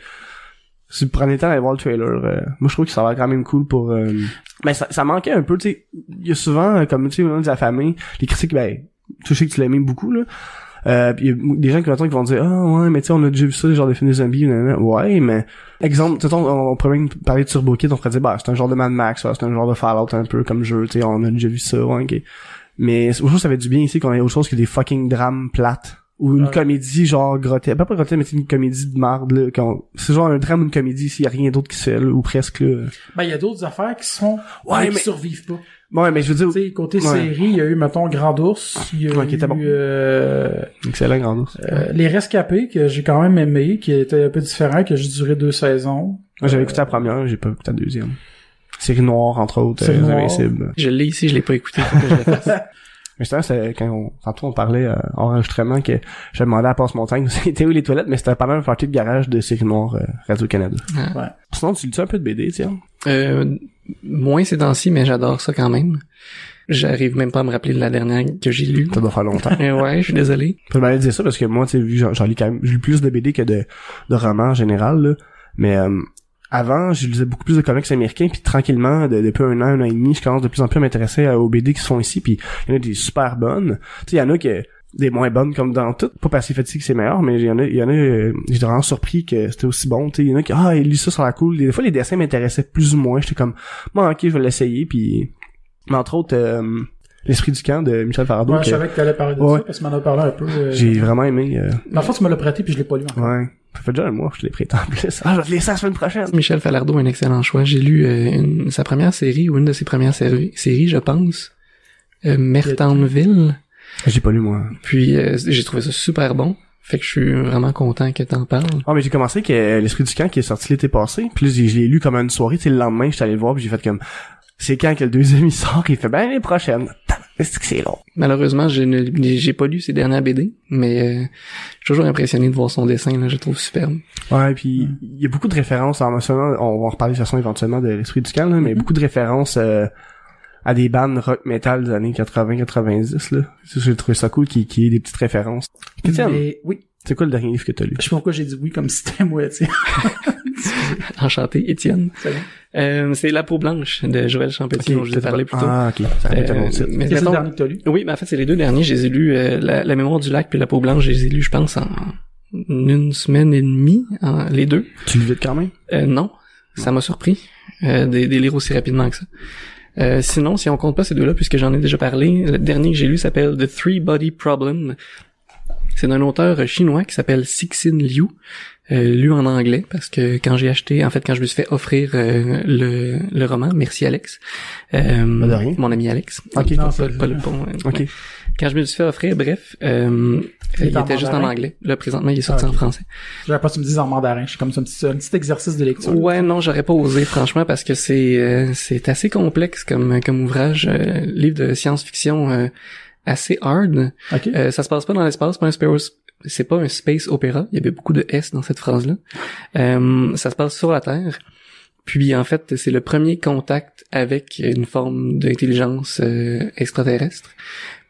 si vous prenez le temps d'aller voir le trailer euh, moi je trouve que ça va quand même cool pour euh... mais ça, ça manquait un peu tu sais il y a souvent euh, comme tu sais au nom de la famille les critiques ben tu sais que tu l'aimes beaucoup là Euh, y a des gens qui qui vont dire ah ouais mais tu sais on a déjà vu ça genre des films de zombies nanana. ouais mais exemple tu on, on pourrait même parler de Turbo Kid on pourrait dire bah c'est un genre de Mad Max ouais, c'est un genre de Fallout un peu comme jeu tu sais on a déjà vu ça ouais ok mais autre chose ça fait du bien ici qu'on ait autre chose que des fucking drames plates ou une Ouais. comédie genre grotesque pas pas grotesque mais c'est une comédie de marde là quand c'est genre un drame ou une comédie s'il y a rien d'autre qui se fait là, ou presque là Ben, il y a d'autres affaires qui sont, Ouais, mais qui survivent pas. ouais mais je veux Tu dire sais, côté Ouais. série, il y a eu, mettons, Grand Ours, il y a Ouais, qui eu, était bon. euh, excellent grand ours euh, Les Rescapés, que j'ai quand même aimé, qui était un peu différent, que j'ai duré deux saisons. moi j'avais écouté la première j'ai pas écouté la deuxième série noire entre autres Série euh, noire. Invincible Je l'ai ici, je l'ai pas écouté. faut que je le fasse. Mais c'est c'est quand on, tantôt on parlait euh, en enregistrement que je demandais à Passe-Montagne c'était où les toilettes, mais c'était pendant un party de garage de série noire euh, Radio-Canada. Ah. Ouais. Sinon, tu lis un peu de BD, tiens? Euh, moins ces temps-ci, mais j'adore ça quand même. J'arrive même pas à me rappeler de la dernière que j'ai lue. Ça doit faire longtemps. Euh, ouais, je suis désolé. Je m'allais dire ça parce que moi, tu sais, vu j'en lis quand même, je lis plus de BD que de, de romans en général, là. Mais, euh, avant, je lisais beaucoup plus de comics américains, puis tranquillement, de- depuis un an, un an et demi, je commence de plus en plus à m'intéresser aux BD qui se font ici, puis il y en a des super bonnes. Tu sais, il y en a que des moins bonnes comme dans tout. Pas parce qu'il fait que c'est meilleur, mais il y en a, il y en a, euh, j'étais vraiment surpris que c'était aussi bon. Tu sais, il y en a qui, ah, il lit ça, ça a cool. Des fois, les dessins m'intéressaient plus ou moins. J'étais comme, bon, ok, je vais l'essayer, puis, mais entre autres, euh, L'esprit du camp de Michel Farado, Ouais, je savais que t'allais parler de Ouais. ça, parce que tu m'en as parlé un peu. euh, j'ai vraiment aimé. euh, Dans le fond, tu me l'as prêté, puis je l'ai pas lu encore. Ouais. Ça fait déjà un mois que je l'ai en plus. Ah, je vais te laisser la semaine prochaine. Michel Falardeau, un excellent choix. J'ai lu euh, une- sa première série, ou une de ses premières séries, séries je pense. Euh, Mertanville. J'ai pas lu, moi. Puis euh, j'ai trouvé ça super bon. Fait que je suis vraiment content que t'en parles. Ah, mais j'ai commencé que euh, L'Esprit du camp qui est sorti l'été passé. Puis je l'ai lu comme une soirée. Tu sais, le lendemain, j'étais allé le voir puis j'ai fait comme, c'est quand que le deuxième il sort? Il fait, ben, l'année prochaine. Est-ce que c'est long? Malheureusement, je ne j'ai pas lu ses dernières BD, mais euh, je suis toujours impressionné de voir son dessin, là, je le trouve superbe. Ouais, puis il y a beaucoup de références en mentionnant, on va en reparler de toute façon éventuellement de l'Esprit du camp, là, mais beaucoup de références euh, à des bandes rock metal des années 80-90, là. J'ai trouvé ça cool qu'il qu'il y ait des petites références. Mais oui, c'est quoi le dernier livre que t'as lu? je sais pas pourquoi j'ai dit oui comme si c'était moi, tu sais. Enchanté, Étienne. C'est bon. Euh, c'est La peau blanche de Joël Champetier dont je vous ai parlé plus tôt. Ah, ok. Ça Euh, titre. mais c'est le dernier que t'as lu? Oui, mais en fait, c'est les deux derniers. Je les ai lus, euh, la, la mémoire du lac puis La peau blanche, je les ai lus, je pense, en une semaine et demie, en- les deux. Tu lis vite quand même? Euh, non, ça m'a surpris euh, de, de les lire aussi rapidement que ça. Euh, sinon, si on compte pas ces deux-là, puisque j'en ai déjà parlé, le dernier que j'ai lu s'appelle The Three Body Problem. C'est d'un auteur chinois qui s'appelle Sixin Liu, euh, lu en anglais, parce que quand j'ai acheté, en fait, quand je me suis fait offrir euh, le, le roman, merci Alex, euh, Pas de rien. mon ami Alex, Ok. Non, pas, le pont, euh, quand je me suis fait offrir, bref, euh, Il était juste en anglais. Là, présentement, il est sorti Ah, en français. J'avais pas que tu me dises en mandarin. Je suis comme ça, un petit, un petit exercice de lecture. Ouais, non, j'aurais pas osé, franchement, parce que c'est euh, c'est assez complexe comme comme ouvrage, euh, livre de science-fiction euh, assez hard. Ok. Euh, ça se passe pas dans l'espace, pas un space, c'est pas un space opéra. Il y avait beaucoup de S dans cette phrase-là. Euh, ça se passe sur la Terre. Puis en fait, c'est le premier contact avec une forme d'intelligence euh, extraterrestre.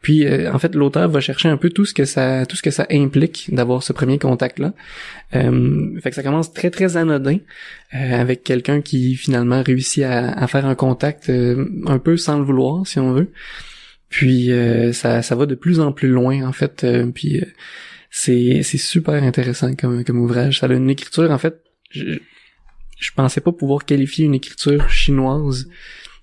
Puis euh, en fait, l'auteur va chercher un peu tout ce que ça tout ce que ça implique d'avoir ce premier contact là. Euh, fait que ça commence très très anodin euh, avec quelqu'un qui finalement réussit à, à faire un contact euh, un peu sans le vouloir si on veut. Puis euh, ça, ça va de plus en plus loin en fait. euh, puis euh, c'est c'est super intéressant comme comme ouvrage. Ça a une écriture en fait. Je, je pensais pas pouvoir qualifier une écriture chinoise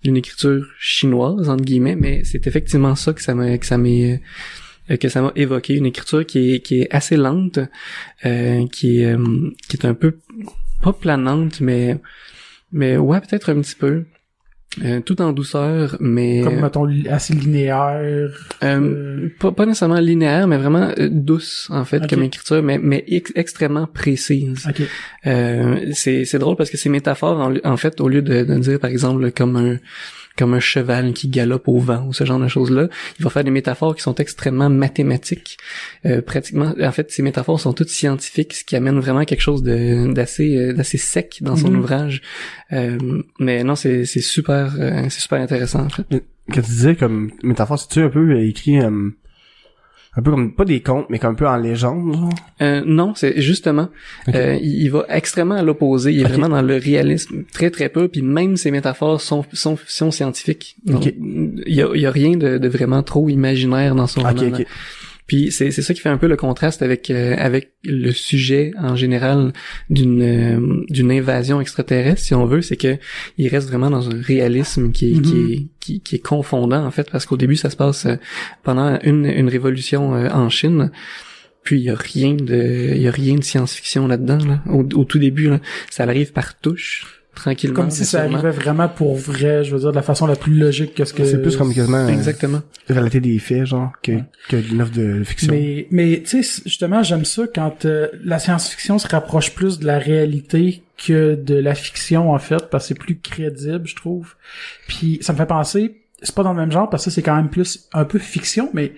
d'une écriture chinoise entre guillemets, mais c'est effectivement ça que ça m'a que ça euh, que ça m'a évoqué une écriture qui est qui est assez lente, euh, qui est euh, qui est un peu pas planante, mais mais ouais peut-être un petit peu. Euh, tout en douceur, mais Comme, mettons, assez linéaire. euh, euh, pas, pas nécessairement linéaire, mais vraiment euh, douce en fait comme écriture, mais mais ex- extrêmement précise. Ok. Euh, c'est c'est drôle parce que ces métaphores en, en fait au lieu de, de dire par exemple comme un comme un cheval qui galope au vent ou ce genre de choses-là, il va faire des métaphores qui sont extrêmement mathématiques. Euh, pratiquement, en fait, ces métaphores sont toutes scientifiques, ce qui amène vraiment quelque chose d'assez euh, d'assez sec dans son Mhm. ouvrage. Euh, mais non, c'est c'est super euh, c'est super intéressant en fait. Quand tu disais comme métaphore, c'est-tu un peu écrit euh, un peu comme pas des contes, mais comme un peu en légende? Euh, non, c'est justement, euh, il, il va extrêmement à l'opposé. Il est vraiment dans le réalisme très très peu. Puis même ses métaphores sont sont, sont scientifiques. Donc, Ok. Il y a, il y a rien de, de vraiment trop imaginaire dans son roman. Puis c'est c'est ça qui fait un peu le contraste avec euh, avec le sujet en général d'une euh, d'une invasion extraterrestre si on veut, c'est que il reste vraiment dans un réalisme qui est, qui Mhm. est qui, qui est confondant en fait parce qu'au début ça se passe euh, pendant une une révolution euh, en Chine. Puis il y a rien de il y a rien de science-fiction là-dedans là. Au, au tout début là, ça arrive par touche tranquillement. Comme si ça sûrement. arrivait vraiment pour vrai, je veux dire, de la façon la plus logique que ce que... C'est plus comme quasiment euh, Exactement. relater des faits, genre, que, que une œuvre de fiction. Mais, mais tu sais, justement, j'aime ça quand euh, la science-fiction se rapproche plus de la réalité que de la fiction, en fait, parce que c'est plus crédible, je trouve. Puis ça me fait penser, c'est pas dans le même genre, parce que c'est quand même plus un peu fiction, mais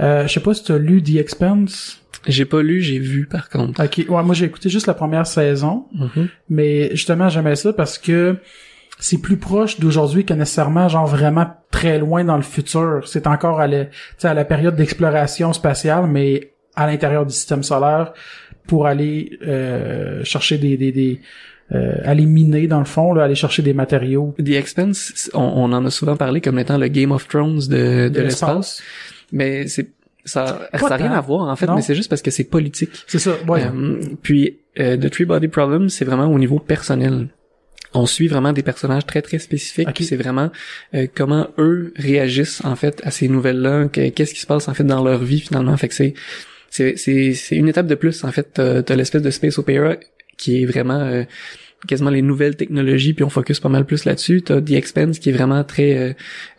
euh, je sais pas si tu as lu The Expanse. J'ai pas lu, j'ai vu par contre. Ok, ouais, moi j'ai écouté juste la première saison. Mhm. Mais justement, j'aimais ça parce que c'est plus proche d'aujourd'hui que nécessairement, genre vraiment très loin dans le futur. C'est encore à la, à la période d'exploration spatiale, mais à l'intérieur du système solaire pour aller euh, chercher des, des, des euh, aller miner dans le fond, là, aller chercher des matériaux The Expanse, on, on en a souvent parlé comme étant le Game of Thrones de, de, l'espace, mais c'est ça, Pas ça n'a rien à voir en fait, Non? mais c'est juste parce que c'est politique. C'est ça, ouais. Euh, puis euh, The Three Body Problem, c'est vraiment au niveau personnel. On suit vraiment des personnages très très spécifiques. Ok. puis C'est vraiment euh, comment eux réagissent en fait à ces nouvelles-là, que- qu'est-ce qui se passe en fait dans leur vie finalement. Fait que c'est c'est une étape de plus en fait. T'as t'as l'espèce de space opera qui est vraiment euh, quasiment les nouvelles technologies, puis on focus pas mal plus là-dessus. T'as The Expense qui est vraiment très euh,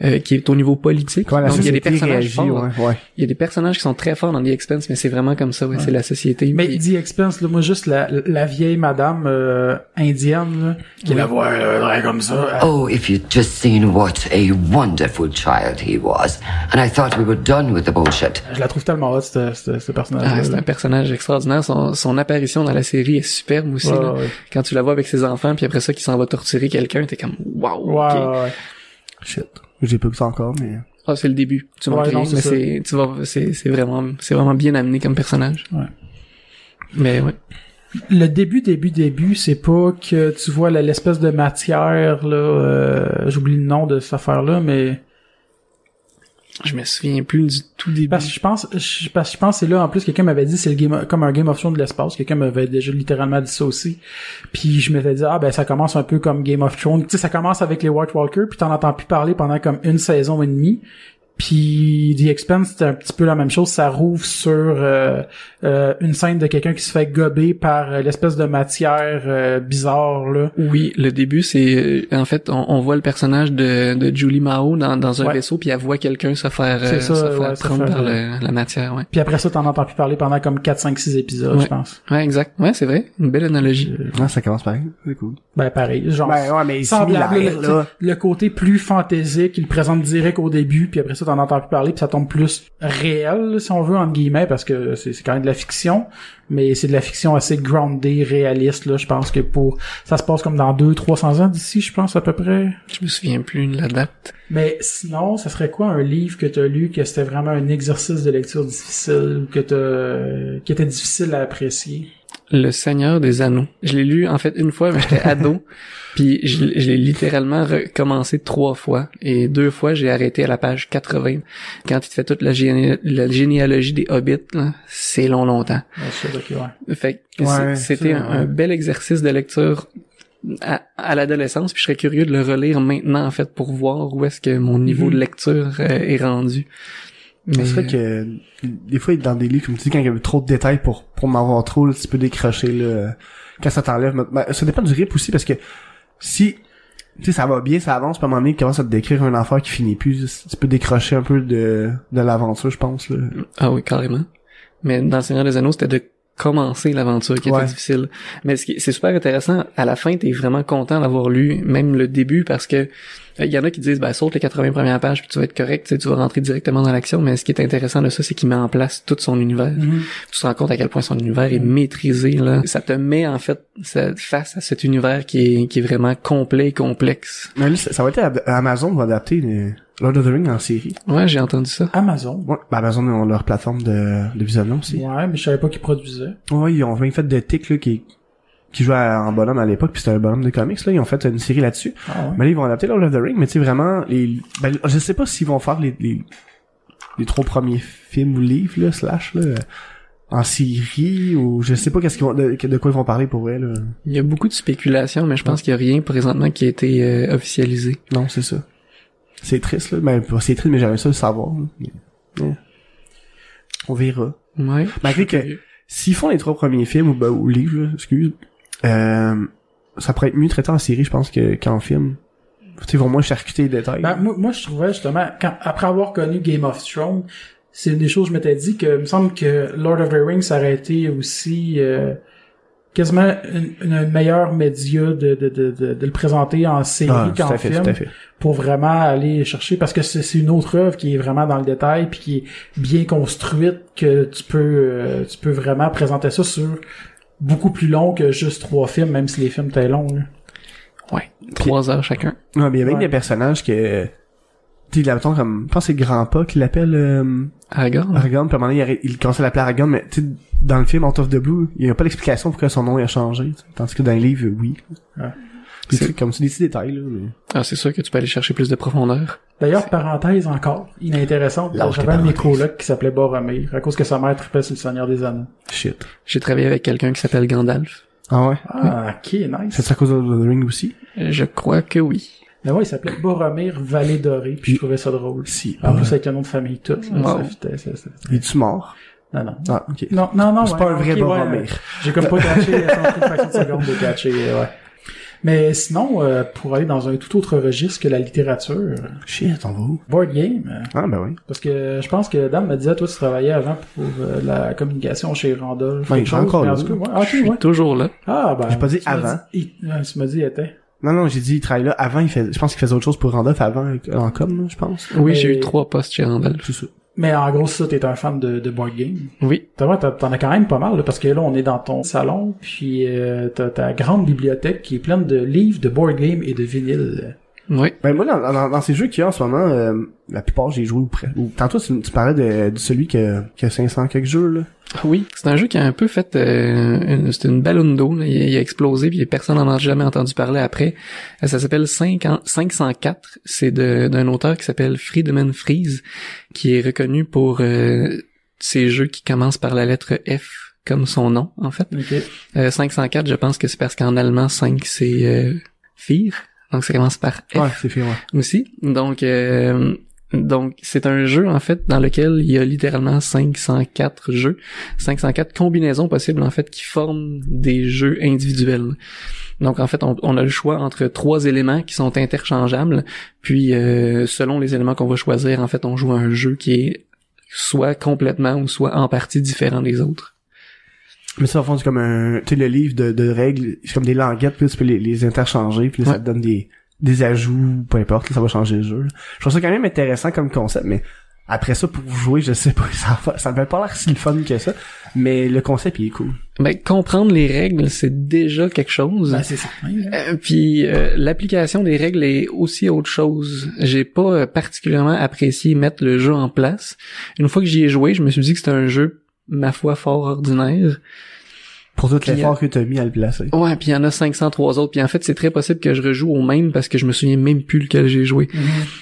euh, qui est au niveau politique. La Donc il y a des personnages réagit, forts. ouais, ouais. Il y a des personnages qui sont très forts dans The Expense, mais c'est vraiment comme ça, ouais, c'est la société. Mais Puis- The Expense, là, moi, juste la, la vieille madame euh, indienne, là, qui a la voix là, vrai comme ça. Oh, if you'd just seen what a wonderful child he was. And I thought we were done with the bullshit. Je la trouve tellement hot, ce, personnage-là. Ah, c'est un personnage extraordinaire. Son, son apparition dans la série est superbe aussi. Ouais, là. ouais. Quand tu la vois avec ses enfants, puis après ça, qui s'en va torturer quelqu'un, t'es comme waouh. Ouais, ouais. Shit. J'ai pas vu ça encore, mais... Ah, c'est le début. Tu Ouais, non, mais c'est, tu vas, c'est, c'est vraiment, c'est vraiment bien amené comme personnage. Ouais. Mais ouais. le début, début, début, c'est pas que tu vois l'espèce de matière, là, euh, j'oublie le nom de cette affaire-là, mais Je me souviens plus du tout début. parce que je pense, je, parce que je pense c'est là, en plus, quelqu'un m'avait dit c'est le game, comme un Game of Thrones de l'espace, quelqu'un m'avait déjà littéralement dit ça aussi, puis je m'étais dit, ah ben ça commence un peu comme Game of Thrones, tu sais, ça commence avec les White Walkers, puis t'en entends plus parler pendant comme une saison et demie, puis The Expanse, c'est un petit peu la même chose. Ça rouvre sur euh, euh, une scène de quelqu'un qui se fait gober par euh, l'espèce de matière euh, bizarre là. Oui, le début, c'est euh, en fait, on, on voit le personnage de, de Julie Mao dans, dans un Ouais. vaisseau, puis elle voit quelqu'un se faire, euh, ça, se faire ouais, prendre par le- la matière. Ouais. Puis après ça, t'en entends plus parler pendant comme 4, 5, 6 épisodes, Ouais. je pense. ouais, exact. Ouais, c'est vrai. Une belle analogie. Ah, ça commence pareil. C'est cool. Ben pareil, genre Ben, ouais, mais similaire, là. le côté plus fantaisique, il le présente direct au début, puis après ça, t'en entends plus parler, puis ça tombe plus réel, si on veut, entre guillemets, parce que c'est quand même de la fiction, mais c'est de la fiction assez grounded, réaliste, là, je pense que pour... Ça se passe comme dans 200-300 ans d'ici, je pense, à peu près. Je me souviens plus de la date. Mais sinon, ça serait quoi un livre que t'as lu que c'était vraiment un exercice de lecture difficile, ou que t'as... qui était difficile à apprécier? Le Seigneur des Anneaux. Je l'ai lu en fait une fois, mais j'étais ado. Puis je, je l'ai littéralement recommencé trois fois. Et deux fois, j'ai arrêté à la page 80. Quand il te fait toute la, géné- la généalogie des hobbits, c'est long longtemps. Ouais. Fait c'était un, bel exercice de lecture à, à l'adolescence, puis je serais curieux de le relire maintenant en fait pour voir où est-ce que mon niveau Mhm. de lecture euh, est rendu. Mais C'est vrai que des fois dans des livres comme tu dis quand il y a trop de détails pour pour m'avoir trop là, tu peux décrocher là quand ça t'enlève ben, ça dépend du rythme aussi parce que si tu sais ça va bien ça avance puis à un moment donné il commence à te décrire un affaire qui finit plus tu peux décrocher un peu de de l'aventure je pense là ah oui carrément. Mais dans le Seigneur des Anneaux, c'était de commencer l'aventure qui Ouais. était difficile. Mais ce qui c'est super intéressant, à la fin, t'es vraiment content d'avoir lu même le début parce que il y en a qui disent ben saute les 80 premières pages puis tu vas être correct, tu sais, tu vas rentrer directement dans l'action, mais ce qui est intéressant de ça, c'est qu'il met en place tout son univers. Mhm. tu te rends compte à quel point son univers est maîtrisé là. Ça te met en fait ça- face à cet univers qui est qui est vraiment complet et complexe. mais là, ça, ça va être ad- Amazon va adapter le Lord of the Rings en série Ouais, j'ai entendu ça. Amazon? ouais ben Amazon ont leur plateforme de de visionnement aussi Ouais, mais je savais pas qu'ils produisaient. Ouais, ils ont même fait de Tick là qui qui jouait en bonhomme à l'époque puis c'était un bonhomme de comics là ils ont fait une série là-dessus Ah ouais. Mais là, ils vont adapter Lord of the Ring, mais tu sais, vraiment, les, ben, je sais pas s'ils vont faire les, les, les trois premiers films ou livres, là, slash, là, en série, ou je sais pas qu'est-ce qu'ils vont, de, de quoi ils vont parler pour vrai, là. Il y a beaucoup de spéculations, mais je pense qu'il y a rien présentement qui a été euh, officialisé. Non, c'est ça. C'est triste, là. Ben, c'est triste, mais j'aimerais ça le savoir, là. Mais, ouais. On verra. Ouais. Malgré que, s'ils font les trois premiers films, ou, ben, ou livres, là, excuse, euh, ça pourrait être mieux traité en série, je pense, que, qu'en film. Tu vont moins charcuter les détails. Ben, moi, moi, je trouvais justement, quand, après avoir connu Game of Thrones, c'est une des choses que je m'étais dit que, il me semble que Lord of the Rings ça aurait été aussi euh, quasiment une meilleure média de, de, de, de, de le présenter en série Ah, qu'en film tout à fait. pour vraiment aller chercher parce que c'est c'est une autre œuvre qui est vraiment dans le détail puis qui est bien construite que tu peux euh, tu peux vraiment présenter ça sur beaucoup plus long que juste trois films même si les films étaient longs là. Ouais. Trois heures chacun. Ouais, mais il y a même Ouais. des personnages que, tu sais, là-mettons, comme, je pense que c'est Grandpa qui l'appelle, euh, Aragorn. Aragorn, puis à un moment donné, il, commence à l'appeler Aragorn, mais tu sais, dans le film Out of the Blue, il n'y a pas d'explication pourquoi son nom a changé, tu sais. tandis que dans le livre, oui. Ouais. Des trucs comme ça, des petits détails, là, mais... Ah, c'est sûr que tu peux aller chercher plus de profondeur. D'ailleurs, parenthèse encore, inintéressante, Lâche j'avais un de mes colocs qui s'appelait Boromir, à cause que sa mère tripait sur le Seigneur des Anneaux. Shit. J'ai travaillé avec quelqu'un qui s'appelle Gandalf. Ah ouais? Ah, ok, nice. C'est à cause de The Ring aussi? Euh, Je crois que oui. Mais ouais, il s'appelait Boromir Vallée Dorée, puis je trouvais ça drôle. Si. En plus, avec le nom de famille, tout. là, Wow. ça fitait, ça- ça- Il est-tu mort? Non, non. Ah, ok. Non, non, non. C'est ouais, pas un vrai ouais, Boromir. J'ai comme pas catché, ça m'a pris une fraction de seconde de catcher, ouais. Mais sinon, euh, pour aller dans un tout autre registre que la littérature, euh, Shit, on va où? board game, euh, Ah, ben oui. parce que je pense que Dame me disait, toi, tu travaillais avant pour euh, la communication chez Randolph. Quelque j'ai encore là. tout ouais, ah, Je suis ouais. toujours là. Ah, ben. J'ai pas dit avant. il- ouais, tu m'as dit, il était. Non, non, j'ai dit, il travaille là. Avant, il fait, je pense qu'il faisait autre chose pour Randolph avant, euh, en com, là, je pense. Oui, j'ai eu trois postes chez Randall. C'est ça. Mais en gros, ça, t'es un fan de, de board game. Oui. T'en as quand même pas mal, là, parce que là, on est dans ton salon, puis euh, t'as ta grande bibliothèque qui est pleine de livres, de board game et de vinyles. Oui. Ben moi dans, dans, dans ces jeux qu'il y a en ce moment, euh, la plupart j'ai joué ou près. Tantôt tu, tu parlais de, de celui qui a, qui a 500 quelques jeux là. Oui, c'est un jeu qui a un peu fait, euh, c'est une balle d'eau, il, a- il a explosé, puis personne n'en a jamais entendu parler après. Euh, Ça s'appelle 5 en- 504, c'est de- d'un auteur qui s'appelle Friedemann Fries, qui est reconnu pour euh, ces jeux qui commencent par la lettre F, comme son nom, en fait. Ok. Euh, 504, je pense que c'est parce qu'en allemand, 5, c'est euh, Vier, donc ça commence par F Ouais, c'est fait ouais. aussi. Donc, euh, donc c'est un jeu en fait dans lequel il y a littéralement 504 jeux, 504 combinaisons possibles en fait qui forment des jeux individuels. Donc en fait, on, on a le choix entre trois éléments qui sont interchangeables, puis euh, selon les éléments qu'on va choisir, en fait, on joue à un jeu qui est soit complètement ou soit en partie différent des autres. Mais ça, au fond, c'est comme un, tu sais, le livre de, de règles, c'est comme des languettes, puis là, tu peux les, les interchanger, puis là, ça te donne des, des ajouts, peu importe, là, ça va changer le jeu. Je trouve ça quand même intéressant comme concept, mais après ça, pour jouer, je sais pas, ça, ça m'avait pas l'air si le fun que ça, mais le concept, il est cool. Ben, comprendre les règles, c'est déjà quelque chose. Ben, c'est là. Euh, puis euh, l'application des règles est aussi autre chose. J'ai pas euh, particulièrement apprécié mettre le jeu en place. Une fois que j'y ai joué, je me suis dit que c'était un jeu ma foi fort ordinaire. Pour tout l'effort que t'as mis à le placer. Ouais, puis il y en a 503 autres. Puis en fait, c'est très possible que je rejoue au même parce que je me souviens même plus lequel j'ai joué.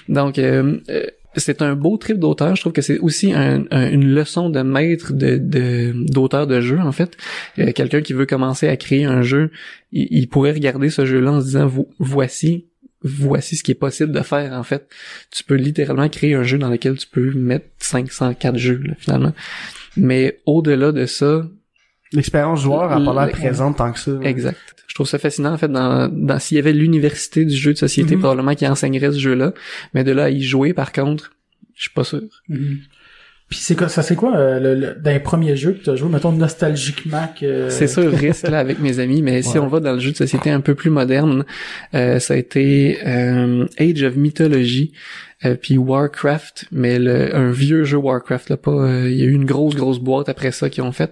Donc, euh, euh, c'est un beau trip d'auteur. Je trouve que c'est aussi un- un- une leçon de maître de de- d'auteur de, jeu en fait. Euh, Quelqu'un qui veut commencer à créer un jeu, il, il pourrait regarder ce jeu-là en se disant Vo- voici voici ce qui est possible de faire en fait. Tu peux littéralement créer un jeu dans lequel tu peux mettre 504 jeux là, finalement. Mais au-delà de ça, L'expérience joueur a pas l'air présente tant que ça. Exact. Je trouve ça fascinant en fait dans, dans s'il y avait l'université du jeu de société Mhm. probablement qui enseignerait ce jeu-là, mais de là à y jouer par contre, je suis pas sûr. Mhm. Puis c'est quoi, ça c'est quoi euh, le, le- dans les premiers jeux que tu as joué, mettons nostalgiquement que... C'est ça le risque là avec mes amis, mais si on va dans le jeu de société un peu plus moderne, euh, ça a été euh, Age of Mythology euh, puis Warcraft, mais le, un vieux jeu Warcraft là, pas euh, il y a eu une grosse grosse boîte après ça qu'ils ont fait.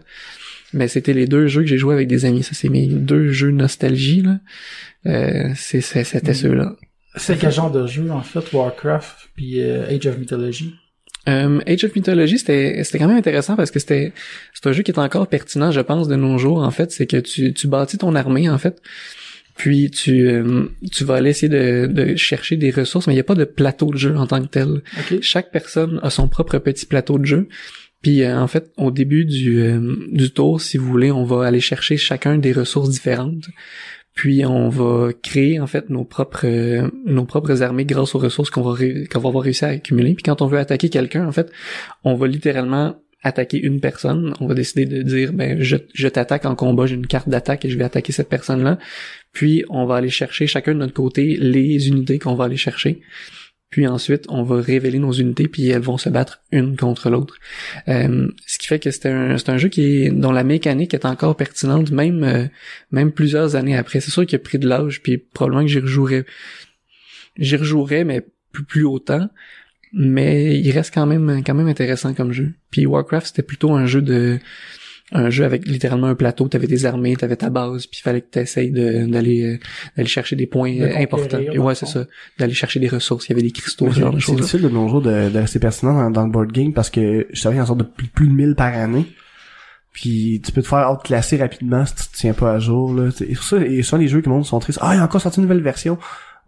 Mais c'était les deux jeux que j'ai joué avec des amis. Ça, c'est mes deux jeux nostalgie, là. Euh, c'était Mhm. ceux-là. C'est quel genre de jeu en fait, Warcraft puis euh, Age of Mythology? Euh, Age of Mythology, c'était c'était quand même intéressant parce que c'était c'est un jeu qui est encore pertinent, je pense, de nos jours. En fait, c'est que tu tu bâtis ton armée en fait, puis tu euh, tu vas aller essayer de, de chercher des ressources, mais il n'y a pas de plateau de jeu en tant que tel. Ok. Chaque personne a son propre petit plateau de jeu. Puis euh, en fait, au début du euh, du tour, si vous voulez, on va aller chercher chacun des ressources différentes. Puis on va créer en fait nos propres euh, nos propres armées grâce aux ressources qu'on va qu'on va avoir réussi à accumuler. Puis quand on veut attaquer quelqu'un, en fait, on va littéralement attaquer une personne. On va décider de dire ben je, je t'attaque en combat, j'ai une carte d'attaque et je vais attaquer cette personne-là. Puis on va aller chercher chacun de notre côté les unités qu'on va aller chercher. Puis ensuite, on va révéler nos unités, puis elles vont se battre une contre l'autre. Euh, ce qui fait que c'est un, un jeu qui est, dont la mécanique est encore pertinente, même euh, même plusieurs années après. C'est sûr qu'il a pris de l'âge, puis probablement que j'y rejouerais, j'y rejouerais, mais plus, plus autant. Mais il reste quand même quand même intéressant comme jeu. Puis Warcraft, c'était plutôt un jeu de un jeu avec littéralement un plateau, t'avais des armées, t'avais ta base, puis il fallait que t'essayes de d'aller euh, d'aller chercher des points De euh, importants. ouais, c'est ça, d'aller chercher des ressources, il y avait des cristaux, ce genre de C'est difficile de nos jours de, de rester pertinent dans, dans le board game parce que je savais qu'il y en sort de plus, plus de 1000 par année. Puis tu peux te faire outclasser rapidement si tu te tiens pas à jour. Là. Ça, et souvent les jeux qui montent sont tristes. Ah, il y a encore sorti une nouvelle version.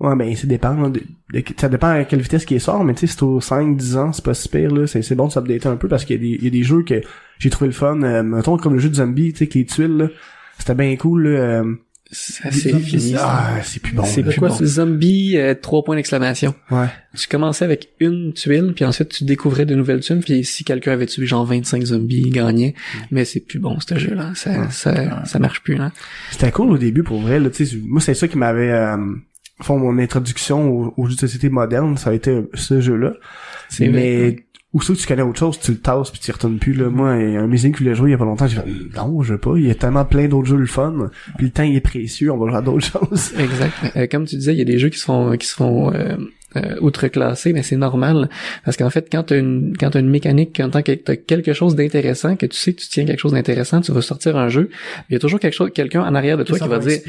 Ouais, ben ça dépend. là, de- de- ça dépend à quelle vitesse qui sort, mais tu sais, c'est aux 5-10 ans, c'est pas si pire, là. C'est, c'est bon de s'updater un peu parce qu'il y a des, il y a des jeux que j'ai trouvé le fun. Euh, mettons comme le jeu de zombie, tu sais, avec les tuiles, là. C'était bien cool, là. euh, c'est fini. ah, c'est plus bon. c'est là. Plus quoi bon. c'est- Zombie, euh, trois points d'exclamation. Ouais. Tu commençais avec une tuile, puis ensuite tu découvrais de nouvelles tuiles, puis si quelqu'un avait tué genre 25 zombies, il gagnait. Mais c'est plus bon, ce jeu-là. Ça, ça, ça marche plus, hein. C'était cool au début pour vrai. Là, tu sais, moi, c'est ça qui m'avait euh, fait mon introduction au, au jeu de société moderne. Ça a été ce jeu-là. C'est Mais vrai. que tu connais autre chose, tu le tasses puis tu y retournes plus. Là. Moi, il y a un musée qui voulait jouer il y a pas longtemps. J'ai fait non, je veux pas. Il y a tellement plein d'autres jeux le fun. Puis le temps il est précieux. On va jouer à d'autres choses. Exact. Euh, comme tu disais, il y a des jeux qui se font qui se font euh, euh, outreclasser, mais c'est normal parce qu'en fait, quand t'as une quand une mécanique, quand t'as t'as quelque chose d'intéressant, que tu sais que tu tiens quelque chose d'intéressant, tu vas sortir un jeu. Il y a toujours quelque chose, quelqu'un en arrière de toi qui va dire,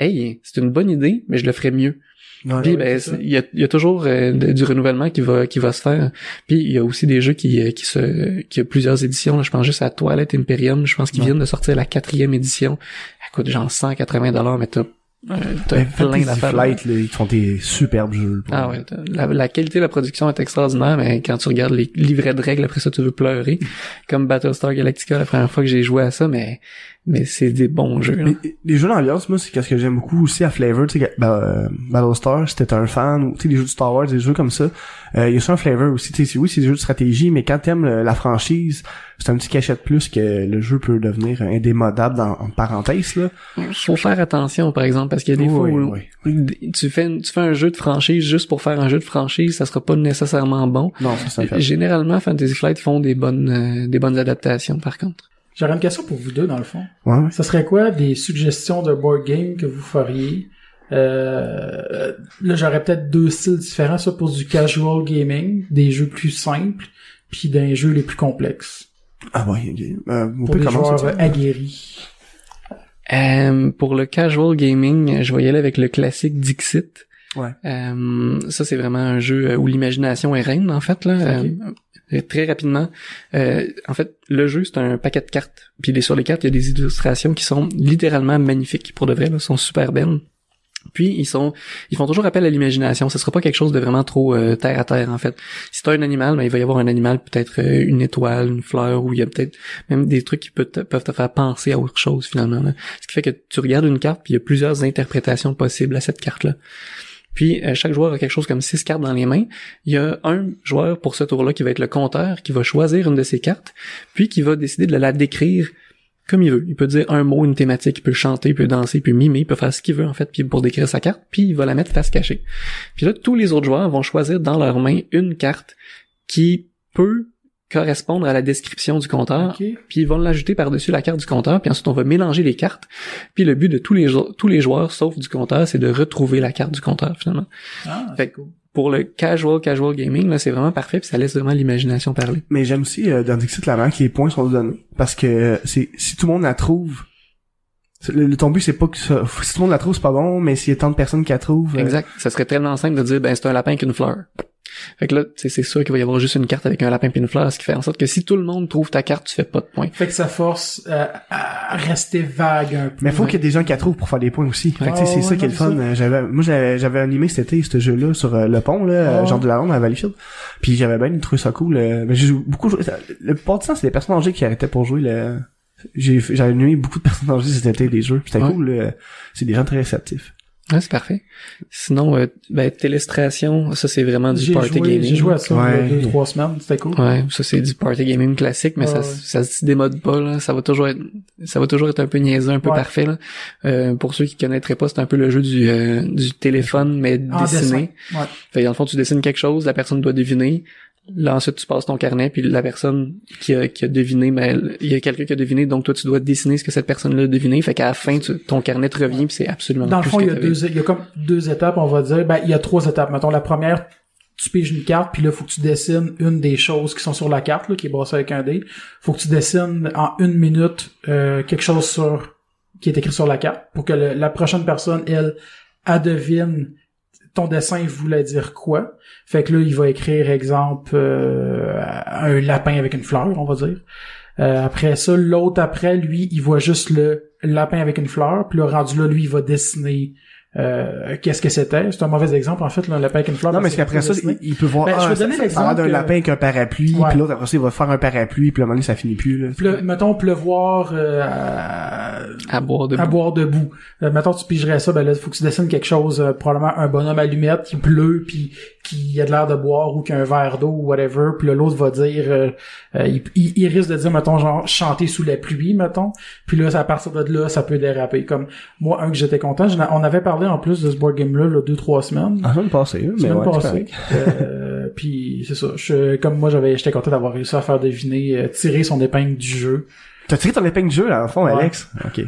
hey, c'est une bonne idée, mais je le ferais mieux. Puis ben il y a, il y a toujours euh, de- du renouvellement qui va qui va se faire. Puis il y a aussi des jeux qui euh, qui se qui a plusieurs éditions. là. Je pense juste à Twilight Imperium. Je pense qu'ils viennent de sortir la quatrième édition. Elle coûte genre 180 dollars, mais t'as euh, t'as plein d'affaires. Flight, là, ils font des superbes jeux. Ah ouais, la, la qualité de la production est extraordinaire, mais quand tu regardes les livrets de règles, après ça, tu veux pleurer. Comme Battlestar Galactica, la première fois que j'ai joué à ça, mais mais c'est des bons jeux. là. Mais, les jeux d'ambiance, moi, c'est qu'est-ce que j'aime beaucoup aussi à Flavor, tu sais, ben, euh, Battlestar, t'es un fan, ou tu sais, les jeux de Star Wars, des jeux comme ça, euh, il y a ça un Flavor aussi, tu sais, oui, c'est des jeux de stratégie, mais quand t'aimes la franchise, c'est un petit cachet de plus que le jeu peut devenir indémodable dans, en parenthèse, là. Faut faire attention, par exemple, parce qu'il y a des Oui, fois où oui. tu fais tu fais un jeu de franchise juste pour faire un jeu de franchise, ça sera pas nécessairement bon. Non, ça, un fait. Généralement, Fantasy Flight font des bonnes euh, des bonnes adaptations, par contre. J'aurais une question pour vous deux, dans le fond. Ouais, ouais. Ça serait quoi des suggestions de board game que vous feriez? Euh, là, j'aurais peut-être deux styles différents, soit pour du casual gaming, des jeux plus simples, puis des jeux les plus complexes. Ah ouais. Euh, on Pour peut des commencer. joueurs ça. euh, aguerris. Euh, pour le casual gaming, je vais y aller avec le classique Dixit. Ouais. Euh, ça, c'est vraiment un jeu où l'imagination est reine, en fait. Là. Euh, Très rapidement, euh, en fait, le jeu c'est un paquet de cartes. Puis sur les cartes, il y a des illustrations qui sont littéralement magnifiques pour de vrai, là, sont super belles. Puis ils sont, ils font toujours appel à l'imagination. Ce sera pas quelque chose de vraiment trop euh, terre à terre en fait. Si t'as un animal, ben, il va y avoir un animal peut-être euh, une étoile, une fleur, ou il y a peut-être même des trucs qui peuvent te, faire penser à autre chose finalement. là. Ce qui fait que tu regardes une carte, puis il y a plusieurs interprétations possibles à cette carte-là. Puis euh, chaque joueur a quelque chose comme six cartes dans les mains. Il y a un joueur pour ce tour-là qui va être le compteur, qui va choisir une de ces cartes, puis qui va décider de la décrire comme il veut. Il peut dire un mot, une thématique, il peut chanter, il peut danser, il peut mimer, il peut faire ce qu'il veut en fait, puis pour décrire sa carte, puis il va la mettre face cachée. Puis là, tous les autres joueurs vont choisir dans leurs mains une carte qui peut correspondre à la description du compteur, Ok. puis ils vont l'ajouter par-dessus la carte du compteur, puis ensuite on va mélanger les cartes. Puis le but de tous les jou- tous les joueurs, sauf du compteur, c'est de retrouver la carte du compteur finalement. Ah, Fait cool. Pour le casual casual gaming, là, c'est vraiment parfait, puis ça laisse vraiment l'imagination parler. Mais j'aime aussi euh, dans Dixit la manière que les points sont donnés. Parce que euh, c'est si tout le monde la trouve, le, le- ton but c'est pas que ça, si tout le monde la trouve c'est pas bon, mais s'il y a tant de personnes qui la trouvent, euh, Exact. Ça serait tellement simple de dire, ben, c'est un lapin qu'une fleur. Fait que là, tu sais, c'est sûr qu'il va y avoir juste une carte avec un lapin et une fleur, ce qui fait en sorte que si tout le monde trouve ta carte, tu fais pas de points. Fait que ça force euh, à rester vague un peu. Mais faut Ouais. qu'il y ait des gens qui la trouvent pour faire des points aussi. Fait que, tu sais, c'est ouais, ça qui est le fun. J'avais, moi, j'avais, j'avais animé cet été, ce jeu-là, sur euh, le pont, là, Ah. genre de la ronde à Valleyfield. Puis j'avais bien trouvé ça cool. euh, mais j'ai beaucoup joué. ça- Le plupart du temps, c'est des personnes âgées qui arrêtaient pour jouer. Le... J'ai, animé beaucoup de personnes âgées cet été des jeux. Puis C'était Ouais. cool. C'est des gens très réceptifs. Ouais, c'est parfait. Sinon, euh, ben, Télestration, ça c'est vraiment du J'ai party joué, gaming. j'ai joué à ça Ouais. deux, trois semaines. C'était cool. Ouais, ça c'est du party gaming classique, mais Ouais, ça, ouais. ça se démode pas là. Ça va toujours être, ça va toujours être un peu niaiseux, un peu Ouais. parfait là. Euh, pour ceux qui connaîtraient pas, c'est un peu le jeu du euh, du téléphone mais En dessiné. dessin. Ouais. Fait que dans le fond, tu dessines quelque chose, la personne doit deviner. Là, ensuite, tu passes ton carnet, puis la personne qui a, qui a deviné, mais il y a quelqu'un qui a deviné, donc toi, tu dois dessiner ce que cette personne-là a deviné. Fait qu'à la fin, tu- ton carnet te revient, puis c'est absolument Dans le fond, il y a deux, il y a comme deux étapes, on va dire. Ben, il y a trois étapes. Mettons, la première, tu piges une carte, puis là, faut que tu dessines une des choses qui sont sur la carte, là, qui est brassée avec un dé. Faut que tu dessines en une minute euh, quelque chose sur qui est écrit sur la carte, pour que le- la prochaine personne, elle, adevine ton dessin voulait dire quoi? Fait que là, il va écrire, exemple, euh, un lapin avec une fleur, on va dire. Euh, après ça, l'autre après, lui, il voit juste le lapin avec une fleur, puis le rendu là, lui, il va dessiner euh, qu'est-ce que c'était? C'est un mauvais exemple, en fait, là, un lapin avec une fleur. Non, mais parce c'est qu'après ça, il, il peut voir, Ben, je ah, vais donner l'exemple d'un que- lapin avec un parapluie, Ouais. puis l'autre, après ça, il va faire un parapluie, puis à un moment donné, ça finit plus, là. Pleu- mettons pleuvoir euh, à, À boire de à boire debout. Euh, mettons tu pigerais ça, ben là, faut que tu dessines quelque chose, euh, probablement un bonhomme allumette qui pleut, puis qui a de l'air de boire ou qui a un verre d'eau ou whatever, puis là, l'autre va dire, il, il- il risque de dire, mettons, genre, chanter sous la pluie, mettons, puis là, à partir de là, ça peut déraper. Comme moi, un que j'étais content, on avait parlé en plus de ce board game-là, là, deux, trois semaines. Ah, ça me passait, mais semaine ouais, passée. Euh, puis c'est ça. Je, comme moi, j'avais, j'étais content d'avoir réussi à faire deviner, euh, tirer son épingle du jeu. T'as tiré ton épingle de jeu, là, en fond, Ouais. Alex? Ok.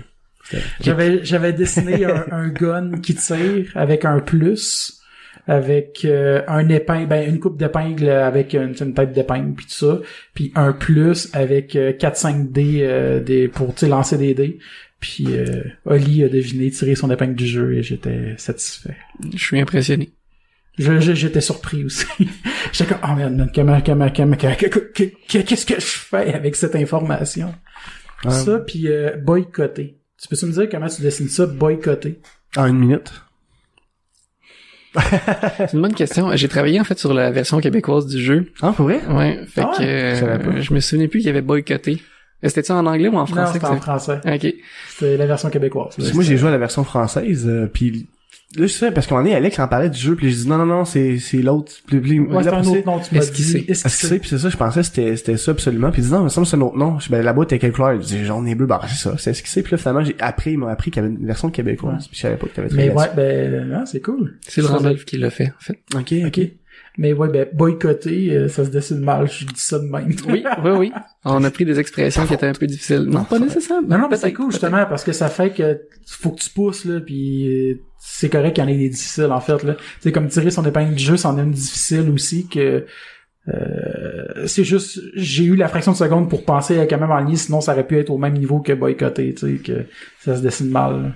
J'avais j'avais dessiné un, un gun qui tire avec un plus avec euh, un épingle ben une coupe d'épingle avec une, une tête d'épingle puis tout ça puis un plus avec euh, 4 5 dés euh, des pour lancer des dés puis euh, Oli a deviné tirer son épingle du jeu et j'étais satisfait Je suis impressionné. Je- je- j'étais surpris aussi j'étais comme oh merde comment comment comment comment- qu'est-ce que je fais avec cette information? Ouais. ça puis euh, boycotter tu peux-tu me dire comment tu dessines ça boycotter? En une minute. C'est une bonne question. J'ai travaillé en fait sur la version québécoise du jeu. Ah, pour vrai? Ouais. Fait Ah que ouais? Euh, je me souvenais plus qu'il y avait boycotté. Euh, C'était-tu en anglais ou en non français? c'était que en français Ok. c'était la version québécoise moi, j'ai joué à la version française, euh, puis là, je sais, parce moment donné, Alex en parlait du jeu, puis j'ai dit non, non, non, c'est, c'est l'autre. Puis, puis, ouais là, c'est un autre nom tu m'as Esquissé. dit Est-ce que c'est, puis c'est ça, je pensais que c'était, c'était ça absolument. Puis il dit non, mais ça me semble que c'est un autre nom. Je ben, la boîte était quelle couleur? Il dit jaune et bleu. Bah, c'est ça, c'est c'est. Puis là, finalement, j'ai appris, il m'a appris qu'il y avait une version québécoise. Puis je savais pas que t'avais mais ouais ben non, c'est cool C'est le Randolph qui l'a fait, en fait. Ok, ok mais ouais ben boycotter euh, ça se décide mal je dis ça de même Oui, oui, oui. On a pris des expressions qui étaient un peu difficiles. Non, pas nécessairement. Non, non, mais c'est cool, justement, parce que ça fait que faut que tu pousses, là, puis euh, c'est correct qu'il y en ait des difficiles, en fait, là. C'est comme tirer son épingle du jeu, c'en est une difficile aussi, que euh, c'est juste, j'ai eu la fraction de seconde pour penser à quand même en ligne, sinon ça aurait pu être au même niveau que boycotter, tu sais, que ça se dessine mal. là.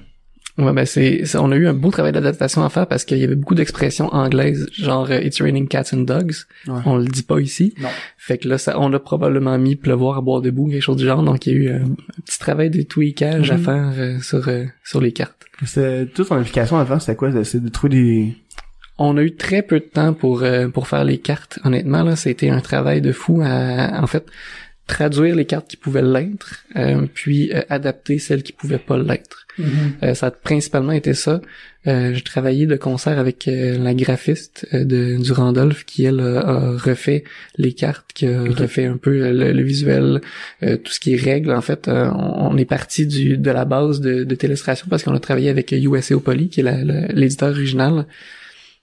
Ouais, ben c'est, c'est- on a eu un beau travail d'adaptation à faire parce qu'il y avait beaucoup d'expressions anglaises, genre euh, It's raining cats and dogs. Ouais. On le dit pas ici. Non. Fait que là, ça, on a probablement mis pleuvoir à boire debout, quelque chose du genre. Donc il y a eu euh, un petit travail de tweakage à Mhm. faire euh, sur euh, sur les cartes. C'était toute ton application avant, c'était quoi? C'est de trouver des On a eu très peu de temps pour euh, pour faire les cartes. Honnêtement, là, c'était un travail de fou à, en fait, traduire les cartes qui pouvaient l'être, euh, puis euh, adapter celles qui pouvaient pas l'être. Euh, ça a principalement été ça. Euh, j'ai travaillé de concert avec euh, la graphiste euh, de, du Randolph qui, elle, a, refait les cartes, qui a refait un peu le, le visuel, euh, tout ce qui est règles. En fait, euh, on, on est parti du, de la base de, de Télestration parce qu'on a travaillé avec USA Poly, qui est l'éditeur original.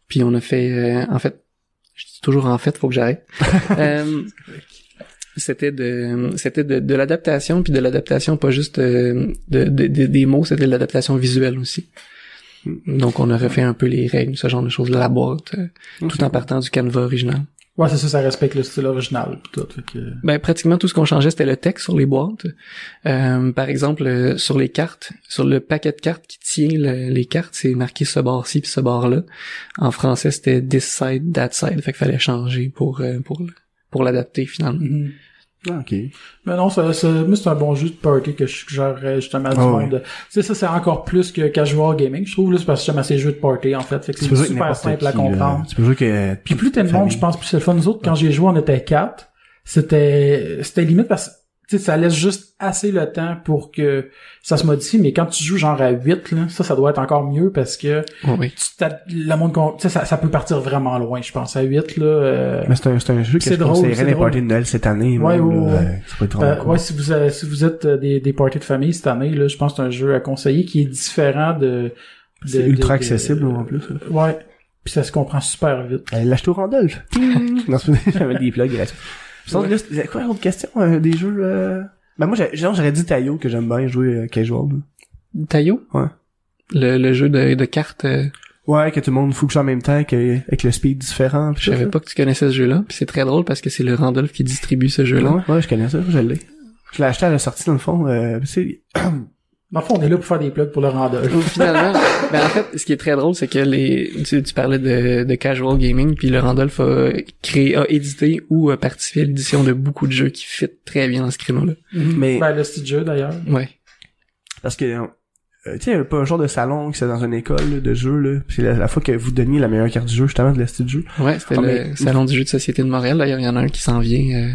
Puis on a fait, euh, en fait, je dis toujours en fait, faut que j'arrête. C'était de c'était de, de l'adaptation puis de l'adaptation pas juste euh, de, de- de- des mots c'était de l'adaptation visuelle aussi. Donc on a refait un peu les règles ce genre de choses la boîte euh, tout en partant du canevas original. Ouais, c'est ça, ça respecte le style original. pis Tout, fait que... ben pratiquement tout ce qu'on changeait c'était le texte sur les boîtes. Euh, par exemple euh, sur les cartes sur le paquet de cartes qui tient le- les cartes c'est marqué ce bord-ci puis ce bord-là. En français c'était this side that side. Fait qu'il fallait changer pour euh, pour le- pour l'adapter finalement Mhm. Ah, ok. Mais non, ça, c'est un bon jeu de party que je suggérerais justement à du Ah monde. Tu sais, ça, c'est encore plus que casual gaming, je trouve, là, c'est parce que j'aime assez jeux de party, en fait. Fait que c'est super simple à qui, comprendre. là. Tu peux jouer que Puis plus t'es de monde, je pense, plus c'est le fun. Nous autres, quand j'ai joué, on était quatre. C'était, c'était limite parce sais, ça laisse juste assez le temps pour que ça se modifie, mais quand tu joues genre à 8, là, ça, ça doit être encore mieux parce que oui tu t'as- le monde, con- tu sais, ça, ça peut partir vraiment loin, je pense. À 8, là, euh, Mais c'est un, c'est un jeu que C'est je drôle, conseillerais les parties de Noël cette année. Ouais, même, ouais, là. ouais. Euh, Ça peut être Euh, vraiment cool. ouais, si vous avez- si vous êtes euh, des, des parties de famille cette année, là, je pense que c'est un jeu à conseiller qui est différent de. de- C'est de- ultra de- accessible, en plus. Ouais. Puis ça se comprend super vite. Au Randolph. non, j'avais des plugs gratuits. Sinon, là, c'est quoi l'autre question? euh, des jeux, euh... Ben, moi, j'ai- genre, j'aurais dit Tayo, que j'aime bien jouer euh, casual. Tayo Ouais. le, le jeu de, de cartes euh, Ouais, que tout le monde fonctionne en même temps, que, avec le speed différent. Je savais pas que tu connaissais ce jeu-là. Puis c'est très drôle parce que c'est le Randolph qui distribue ce jeu-là. Ouais, ouais, je connais ça, je l'ai. Je l'ai acheté à la sortie, dans le fond. Euh, c'est... Dans le fond, on est là pour faire des plugs pour le Randolph. Finalement, ben en fait, ce qui est très drôle, c'est que les, tu, tu parlais de, de casual gaming, puis le Randolph a créé, a édité ou a participé à l'édition de beaucoup de jeux qui fit très bien dans ce créneau-là. Mais- Ben, le style jeu, d'ailleurs. Ouais. Parce que, euh, tu sais, il y avait pas un genre de salon qui c'est dans une école là, de jeu, là. C'est la, la fois que vous donniez la meilleure carte du jeu, justement, de la style de jeu. Ouais, c'était Ah, le mais- Salon du jeu de société de Montréal. D'ailleurs, il y en a un qui s'en vient euh,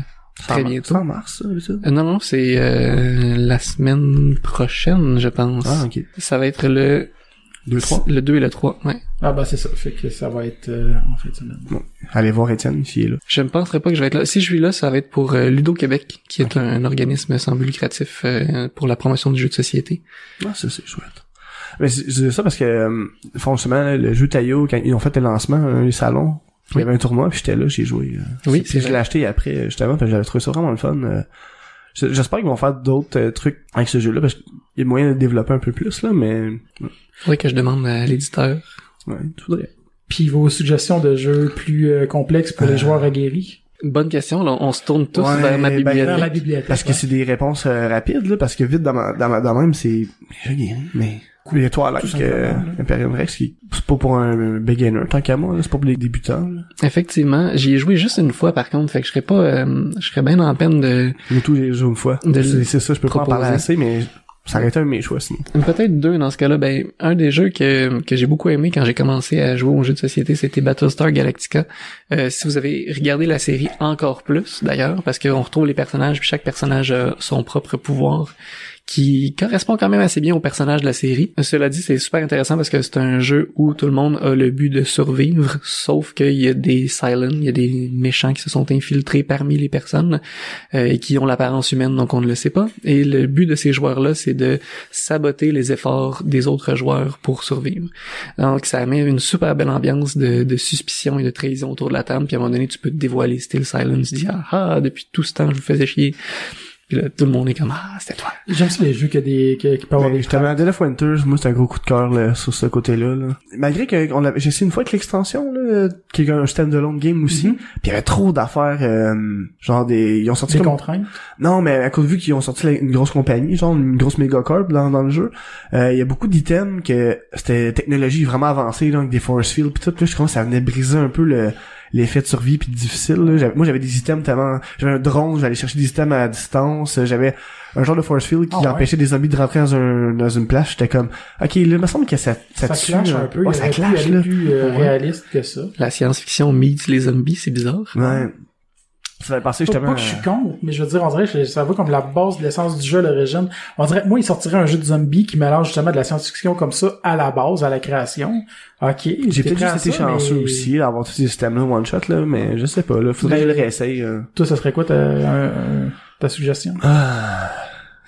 très bientôt. C'est en mars, ça, ça? Euh, non, non, c'est euh, la semaine prochaine, je pense. Ah, ok. Ça va être le Deux, trois. le 2 et le 3, ouais. Ah, ben, c'est ça. Fait que ça va être euh, en fin de semaine. Allez voir Étienne, s'il est là. Je ne penserais pas que je vais être là. Si je suis là, ça va être pour euh, Ludo Québec, qui est un, organisme sans but lucratif euh, pour la promotion du jeu de société. Ah, ça, c'est chouette. Mais c'est- je dis ça parce que, euh, franchement, le jeu Tayo, quand ils ont fait le lancement, euh, les salons, il y avait un tournoi, puis j'étais là, j'ai joué. euh, Oui, puis c'est je l'ai acheté après, euh, justement, parce que j'avais trouvé ça vraiment le fun. euh. J'espère qu'ils vont faire d'autres euh, trucs avec ce jeu-là, parce qu'il y a moyen de le développer un peu plus, là, mais... Faudrait que je demande à l'éditeur. Ouais, faudrait. Puis vos suggestions de jeux plus euh, complexes pour les joueurs aguerris? Bonne question, là. On se tourne tous Ouais, vers ma ben, bibliothèque. Vers la bibliothèque. Parce que c'est des réponses euh, rapides, là, parce que vite dans ma, dans ma, dans même, c'est, mais, il y a Twilight, Tout que, simplement, là. Imperium Rex, qui, c'est pas pour un beginner, tant qu'à moi, c'est pas pour les débutants, là. Effectivement, j'y ai joué juste une fois par contre, fait que je serais pas, euh, je serais bien en peine de Nous tous, joué une fois. C'est ça, je peux pas en parler assez, mais ça aurait été un de mes choix, sinon. peut-être deux dans ce cas-là. Ben un des jeux que que j'ai beaucoup aimé quand j'ai commencé à jouer aux jeux de société, c'était Battlestar Galactica. Euh, si vous avez regardé la série encore plus d'ailleurs, parce qu'on retrouve les personnages, puis chaque personnage a son propre pouvoir qui correspond quand même assez bien au personnage de la série. Cela dit, c'est super intéressant parce que c'est un jeu où tout le monde a le but de survivre, sauf qu'il y a des silent, il y a des méchants qui se sont infiltrés parmi les personnes euh, et qui ont l'apparence humaine, donc on ne le sait pas. Et le but de ces joueurs-là, c'est de saboter les efforts des autres joueurs pour survivre. Donc ça met une super belle ambiance de, suspicion et de trahison autour de la table, puis à un moment donné, tu peux te dévoiler style silent, tu dis ah, ah depuis tout ce temps je vous faisais chier. Puis là, tout le monde est comme ah c'était toi. J'aime ça les jeux qui, a des, qui, qui peuvent avoir des justement, Dead of Winters, moi, c'est un gros coup de cœur là, sur ce côté-là. Là. Malgré que on l'avait- j'ai essayé une fois avec l'extension, là, qui est un stand-alone game aussi, Mhm. puis il y avait trop d'affaires, euh, genre des... Ils ont sorti des comme... contraintes? Non, mais à cause vu qu'ils ont sorti la- une grosse compagnie, genre une grosse mégacorp dans, dans le jeu, euh, il y a beaucoup d'items que c'était technologie vraiment avancée, avec des force fields pis tout, là, je crois que ça venait briser un peu le l'effet de survie puis difficile. Là. J'avais- Moi, j'avais des items tellement... J'avais un drone, j'allais chercher des items à distance, j'avais un genre de force field qui Ah ouais? empêchait des zombies de rentrer dans, un, dans une place. J'étais comme, ok, là, il me semble que ça, ça, Ça, tue, clash là. un peu. Ouais, ça clash, là. plus euh, réaliste que ça. La science-fiction meets les zombies, c'est bizarre. Ouais. Ça fait passer Pas, justement... pas que je suis con, mais je veux dire, on dirait que ça va comme la base de l'essence du jeu à l'origine. On dirait, moi, il sortirait un jeu de zombies qui mélange justement de la science-fiction comme ça à la base, à la création. Ok. J'ai peut-être juste été ça, chanceux mais aussi d'avoir tous ces systèmes-là one shot là, mais je sais pas là, faudrait que je le réessaye. euh. Toi, ça serait quoi ta, ta suggestion? Ah,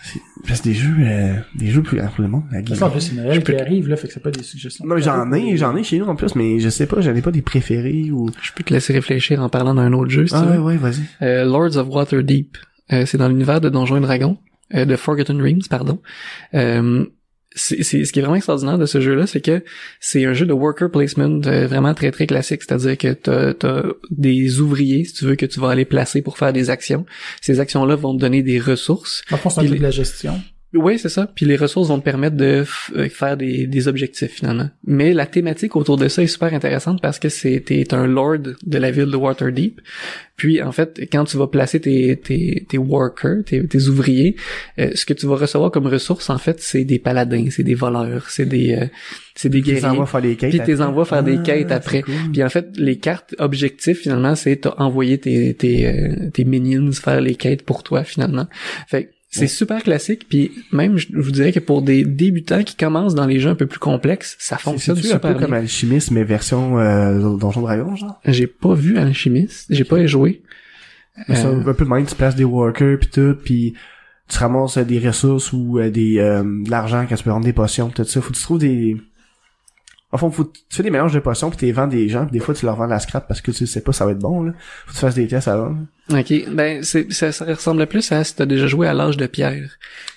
c'est des jeux, euh, des jeux plus grands pour le monde. La Ça, en plus, c'est Noël peux qui arrive, là, fait que c'est pas des suggestions. Non, mais j'en ai, j'en ai chez nous en plus, mais je sais pas, j'en ai pas des préférés ou. Je peux te laisser réfléchir en parlant d'un autre jeu, si Ah tu ouais, veux. ouais, vas-y. Euh, Lords of Waterdeep. Euh, c'est dans l'univers de Donjons et Dragons, euh, de Forgotten Realms, pardon. C'est, c'est- ce qui est vraiment extraordinaire de ce jeu-là, c'est que c'est un jeu de worker placement euh, vraiment très très classique, c'est-à-dire que t'as, t'as des ouvriers, si tu veux, que tu vas aller placer pour faire des actions. Ces actions-là vont te donner des ressources. Le fond, c'est un de la gestion. Oui, c'est ça. Puis les ressources vont te permettre de euh, faire des, des objectifs finalement. Mais la thématique autour de ça est super intéressante parce que c'est t'es un lord de la ville de Waterdeep. Puis en fait, quand tu vas placer tes tes, tes workers, tes, tes ouvriers, euh, ce que tu vas recevoir comme ressources en fait, c'est des paladins, c'est des voleurs, c'est des euh, c'est des les guerriers. envoies faire des quêtes. Puis t'es envoies faire des Ah, quêtes c'est après. cool. Puis en fait, les cartes objectifs finalement, c'est t'as envoyé tes tes euh, tes minions faire les quêtes pour toi finalement. Fait c'est super classique. Puis même, je vous dirais que pour des débutants qui commencent dans les jeux un peu plus complexes, ça fonctionne C'est-tu un peu super comme bien. Alchimiste, mais version euh, Donjon Dragon, genre? J'ai pas vu Alchimiste, j'ai pas joué. Euh, un peu de même, tu places des workers pis tout, puis tu ramasses euh, des ressources ou euh, des euh, de l'argent quand tu peux vendre des potions pis tout ça. Faut que tu trouves des... En fond, faut, tu fais des mélanges de potions puis tu les vends des gens pis des fois tu leur vends la scrap parce que tu sais pas ça va être bon, là. Faut que tu fasses des tests avant. Ok, ben c'est ça, ça ressemble plus à si t'as déjà joué à l'âge de pierre.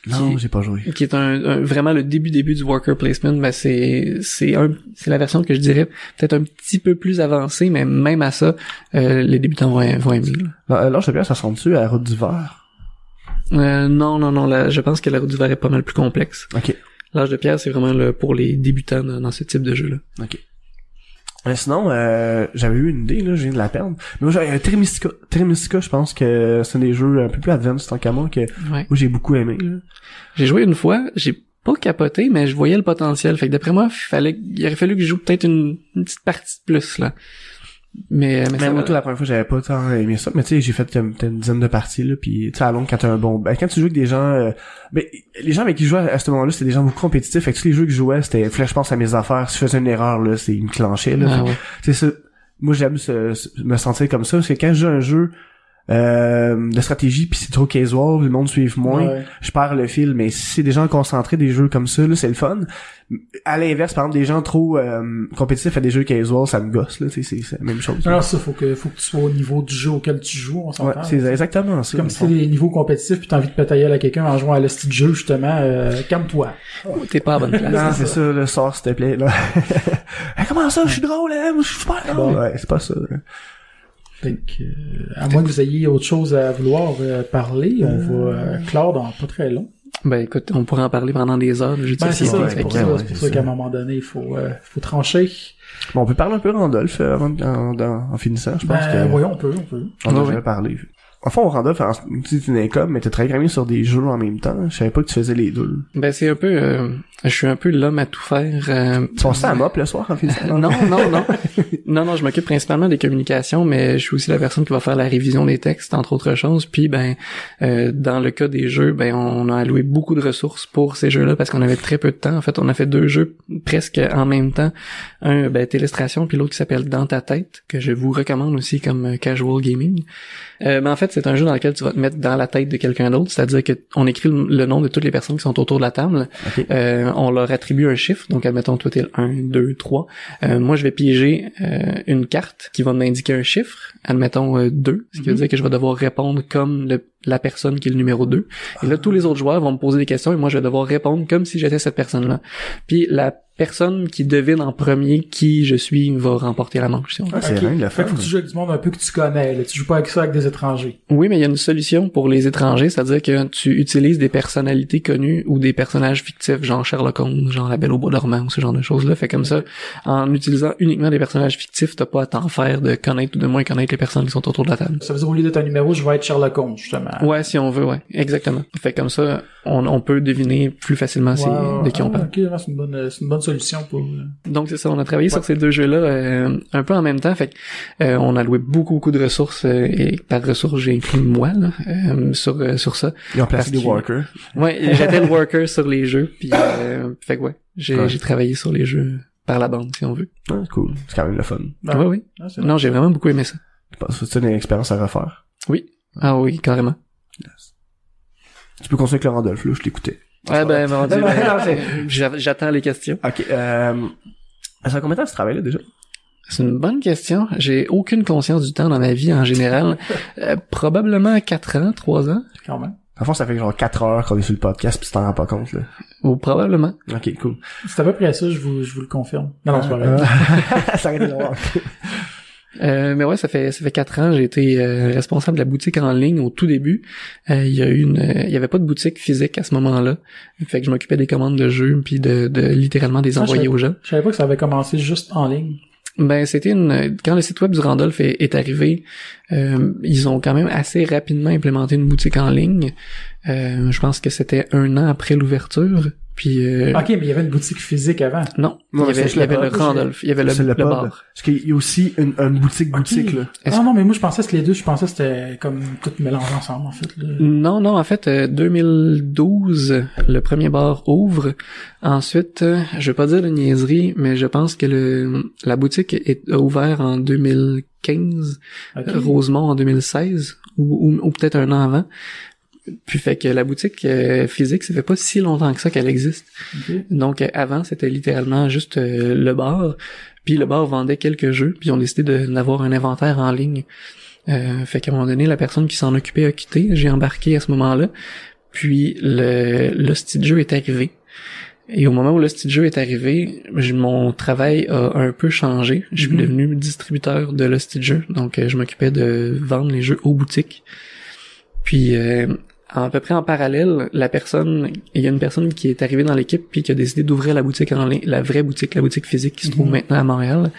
Non, j'ai pas joué. qui est un, un- vraiment le début début du worker placement ben c'est c'est un c'est la version que je dirais peut-être un petit peu plus avancée mais même à ça euh, les débutants vont, vont aimer là. Non, euh, L'âge de pierre, ça ressemble-tu à la route du verre? Euh, non non non là, je pense que la route du verre est pas mal plus complexe Ok. L'âge de pierre c'est vraiment le pour les débutants dans, dans ce type de jeu là Ok. Mais sinon, euh, j'avais eu une idée, là, je viens de la perdre. Mais moi, j'avais Termistica. Termistica, je pense que c'est un des jeux un peu plus advanced tant qu'à moi, que ouais j'ai beaucoup aimé, j'ai joué une fois j'ai pas capoté mais je voyais le potentiel fait que d'après moi fallait il aurait fallu que je joue peut-être une, une petite partie de plus là mais mais, Mais moi, va. tout, la première fois, j'avais pas tant aimé ça. Mais tu sais, j'ai fait euh, une dizaine de parties, là. Puis, tu sais, à longue, quand t'as un bon... Ben, quand tu joues avec des gens... euh, Ben, les gens avec qui je jouais à ce moment-là, c'était des gens beaucoup compétitifs. Fait que tous les jeux que je jouais, c'était... Que je pense à mes affaires. Si je faisais une erreur, là, c'est... Ils me clenchaient, là. Ah ouais. ça... Moi, j'aime me sentir comme ça. Parce que quand je joue à un jeu... Euh, de stratégie puis c'est trop casual le monde suive moins Ouais. je perds le fil mais si c'est des gens concentrés des jeux comme ça là c'est le fun à l'inverse par exemple des gens trop euh, compétitifs à des jeux casual ça me gosse là c'est c'est la même chose Alors ça, faut que, faut que tu sois au niveau du jeu auquel tu joues, on Ouais, s'entend. c'est exactement ça. C'est comme si c'est des niveaux compétitifs puis t'as envie de pétailler à quelqu'un en jouant à l'esti de jeu, justement, euh, calme-toi. t'es pas à bonne place Non, c'est ça, le sort, s'il te plaît, là. Hey, comment ça, je suis drôle, hein? Je suis super drôle. Bon. Ouais, c'est pas ça. là. Fait que, euh, à moins que vous ayez autre chose à vouloir euh, parler, on va euh, clore dans pas très long. Ben écoute, on pourrait en parler pendant des heures. Ben, c'est ça, c'est pour ça, ouais, c'est c'est ça qu'à un moment donné, il faut, euh, faut trancher. Bon, on peut parler un peu Randolph euh, avant, de- en, en, en finissant, je pense Ben, que... voyons, on peut, on peut. On a Ouais, déjà ouais. parlé. En fond, Randolph, es une income, mais t'as travaillé quand même sur des jeux en même temps. Je savais pas que tu faisais les deux. Ben c'est un peu, euh, je suis un peu l'homme à tout faire. euh, Tu ça à mop le soir en finissant? non, non, non, non, non, je m'occupe principalement des communications, mais je suis aussi la personne qui va faire la révision des textes, entre autres choses. Puis, ben, euh, dans le cas des jeux, ben, on a alloué beaucoup de ressources pour ces jeux-là parce qu'on avait très peu de temps. En fait, on a fait deux jeux presque en même temps. Un, ben, Télestration, puis l'autre qui s'appelle Dans ta tête, que je vous recommande aussi comme euh, casual gaming. Euh, mais en fait, c'est un jeu dans lequel tu vas te mettre dans la tête de quelqu'un d'autre, c'est-à-dire que on écrit le, nom de toutes les personnes qui sont autour de la table. Euh, on leur attribue un chiffre, donc admettons toi t'es le 1, 2, 3. Euh, moi je vais piéger euh, une carte qui va m'indiquer un chiffre, admettons euh, 2, ce qui veut Mhm. dire que je vais devoir répondre comme le la personne qui est le numéro 2. Et là, tous les autres joueurs vont me poser des questions et moi, je vais devoir répondre comme si j'étais cette personne-là. Puis la personne qui devine en premier qui je suis va remporter la manche. si on veut. Ah, c'est Ok. rien de le Fait que faut que tu joues avec du monde un peu que tu connais. Là. Tu joues pas avec ça avec des étrangers. Oui, mais il y a une solution pour les étrangers, c'est-à-dire que tu utilises des personnalités connues ou des personnages fictifs, genre Sherlock Holmes, genre La Belle au bois dormant ou ce genre de choses-là. Fait comme ça, en utilisant uniquement des personnages fictifs, t'as pas à t'en faire de connaître ou de moins connaître les personnes qui sont autour de la table. Ça veut dire au lieu d'être un numéro, je vais être Sherlock Holmes, justement. Ouais, si on veut, ouais, exactement. Fait comme ça, on, on peut deviner plus facilement c'est Ouais, de qui on ah, parle. ok, ouais, c'est une bonne, c'est une bonne solution pour. euh, Donc c'est ça, on a travaillé Ouais. sur ces deux jeux-là euh, un peu en même temps. Fait que, euh, on a loué beaucoup beaucoup de ressources euh, et par ressources j'ai inclus moi là, euh, sur euh, sur ça. Ils ont placé des que- workers. Ouais, j'étais le worker sur les jeux, puis euh, fait que ouais, j'ai Ouais. j'ai travaillé sur les jeux par la bande si on veut. Ouais, c'est cool. C'est quand même le fun. ben, Ouais oui. Non, j'ai vraiment beaucoup aimé ça. Que c'est une expérience à refaire? Oui. Ah oui, carrément. Tu peux continuer avec Laurent Dolph, là, je t'écoutais. Ouais ben mon Dieu, Non, non, ben, j'a- j'attends les questions. Ok, euh, ça fait combien de temps que tu travailles là, déjà? C'est une bonne question. J'ai aucune conscience du temps dans ma vie en général. Euh, probablement 4 ans, 3 ans, Quand même. En fond, ça fait genre 4 heures qu'on est sur le podcast pis tu t'en rends pas compte, là. ou probablement. Ok, cool. C'est à peu près ça, je vous, je vous le confirme. Non, non, c'est pas vrai. ça aurait été. Euh, mais ouais, ça fait ça fait quatre ans. J'ai été euh, responsable de la boutique en ligne au tout début. Euh, Il y a eu une, il y avait pas de boutique physique à ce moment-là. Fait que je m'occupais des commandes de jeux puis de, de littéralement des Ah, envoyer aux gens. Je savais pas que ça avait commencé juste en ligne. Ben c'était une quand le site web du Randolph est, est arrivé, euh, ils ont quand même assez rapidement implémenté une boutique en ligne. Euh, je pense que c'était un an après l'ouverture. Puis euh, Ok, mais il y avait une boutique physique avant. non, Non, il y avait, c'est il y avait le Randolph, il y avait le, le bar. Parce qu'il y a aussi une, une boutique boutique, là. Est-ce- Ah non, mais moi je pensais que les deux, je pensais que c'était comme tout mélangé ensemble en fait. Là. Non, non, en fait, euh, 2012, le premier bar ouvre. Ensuite, euh, je vais pas dire de niaiserie, mais je pense que le la boutique est a ouvert en 2015, Ok. euh, Rosemont en 2016, ou, ou, ou peut-être un an avant. Puis fait que la boutique euh, physique, ça fait pas si longtemps que ça qu'elle existe. Donc euh, avant, c'était littéralement juste euh, le bar. Puis le bar vendait quelques jeux, puis ils ont décidé de- d'avoir un inventaire en ligne. Euh, fait qu'à un moment donné, la personne qui s'en occupait a quitté. J'ai embarqué à ce moment-là. Puis le de jeu est arrivé. Et au moment où l'hostie de jeu est arrivé, mon travail a un peu changé. Je suis Mhm. devenu distributeur de l'hostie de jeu. Donc euh, je m'occupais de vendre les jeux aux boutiques. Puis euh, à peu près en parallèle, la personne, il y a une personne qui est arrivée dans l'équipe puis qui a décidé d'ouvrir la boutique en ligne, la vraie boutique, la boutique physique qui se trouve Mhm. maintenant à Montréal.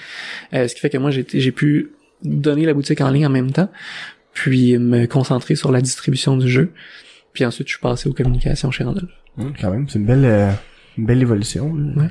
Euh, ce qui fait que moi j'ai j'ai pu donner la boutique en ligne en même temps, puis me concentrer sur la distribution du jeu. Puis ensuite je suis passé aux communications chez Randolph. Hum, quand même, c'est une belle, euh, une belle évolution. Ouais.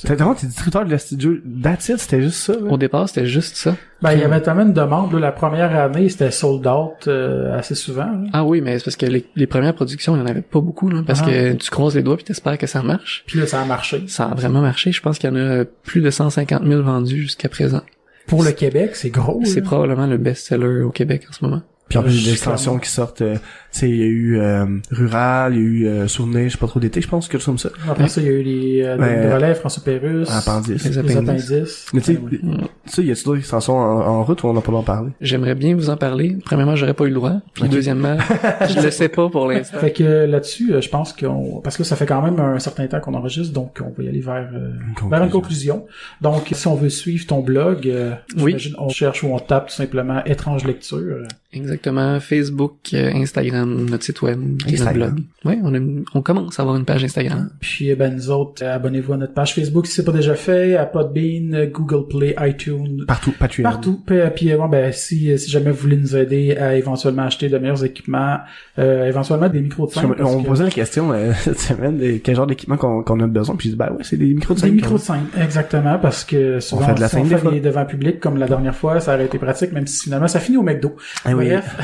T'es vraiment, t'es distributeur de la studio. That's it, c'était juste ça, là. Au départ c'était juste ça. Ben, il y avait tellement de demandes. Là, la première année, c'était sold out euh, assez souvent. là. Ah oui, mais c'est parce que les, les premières productions, il y en avait pas beaucoup, là, parce Ah. que tu croises les doigts puis t'espères que ça marche. Puis là, ça a marché. Ça a vraiment marché. Je pense qu'il y en a plus de 150 000 vendus jusqu'à présent. Pour le Québec, c'est gros. C'est probablement le best-seller au Québec en ce moment. Puis en plus, il y a Je des extensions qui sortent, euh, tu sais, il y a eu euh, Rural, il y a eu euh, Souvenir, je sais pas trop d'été, je pense, quelque chose comme ça. Après ça, il y a eu les, euh, Ouais. les relais, François Pérus, Appendice. Les les appendices. appendices. Mais tu sais, Ouais. Mm. ça, y a-tu d'autres extensions en, en route ou on n'a pas d'en parler? J'aimerais bien vous en parler. Premièrement, j'aurais pas eu le droit. Puis deuxièmement, je le sais pas pour l'instant. Fait que là-dessus, euh, je pense qu'on... Parce que ça fait quand même un certain temps qu'on enregistre, donc on va y aller vers, euh, Une vers une conclusion. Donc, si on veut suivre ton blog, euh, Oui. on cherche ou on tape tout simplement étrange lecture. Euh, Exactement. Facebook, euh, Instagram, notre site web, notre Instagram. blog. Ouais, on, a on commence à avoir une page Instagram. Puis, eh ben, nous autres, euh, abonnez-vous à notre page Facebook si c'est pas déjà fait, à Podbean, euh, Google Play, iTunes, Partout, Patreon. Partout. Puis, euh, puis, euh, bon, ben, si, si jamais vous voulez nous aider à éventuellement acheter de meilleurs équipements, euh, éventuellement des micros de Parce 5. que on me posait la question euh, cette semaine, de quel genre d'équipement qu'on qu'on a besoin, puis je dis, bah ouais, c'est des micros de Des 5. micros de 5, exactement, parce que souvent, On fait de la si on fait des devant public, comme la dernière fois, ça aurait été pratique, même si finalement ça finit au McDo. Ah oui. Bref,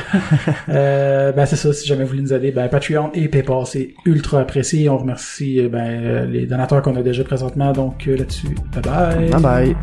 euh, ben c'est ça, si jamais vous voulez nous aider, ben Patreon et Paypal, c'est ultra apprécié. On remercie euh, ben, euh, les donateurs qu'on a déjà présentement, donc là-dessus, bye bye. Bye bye.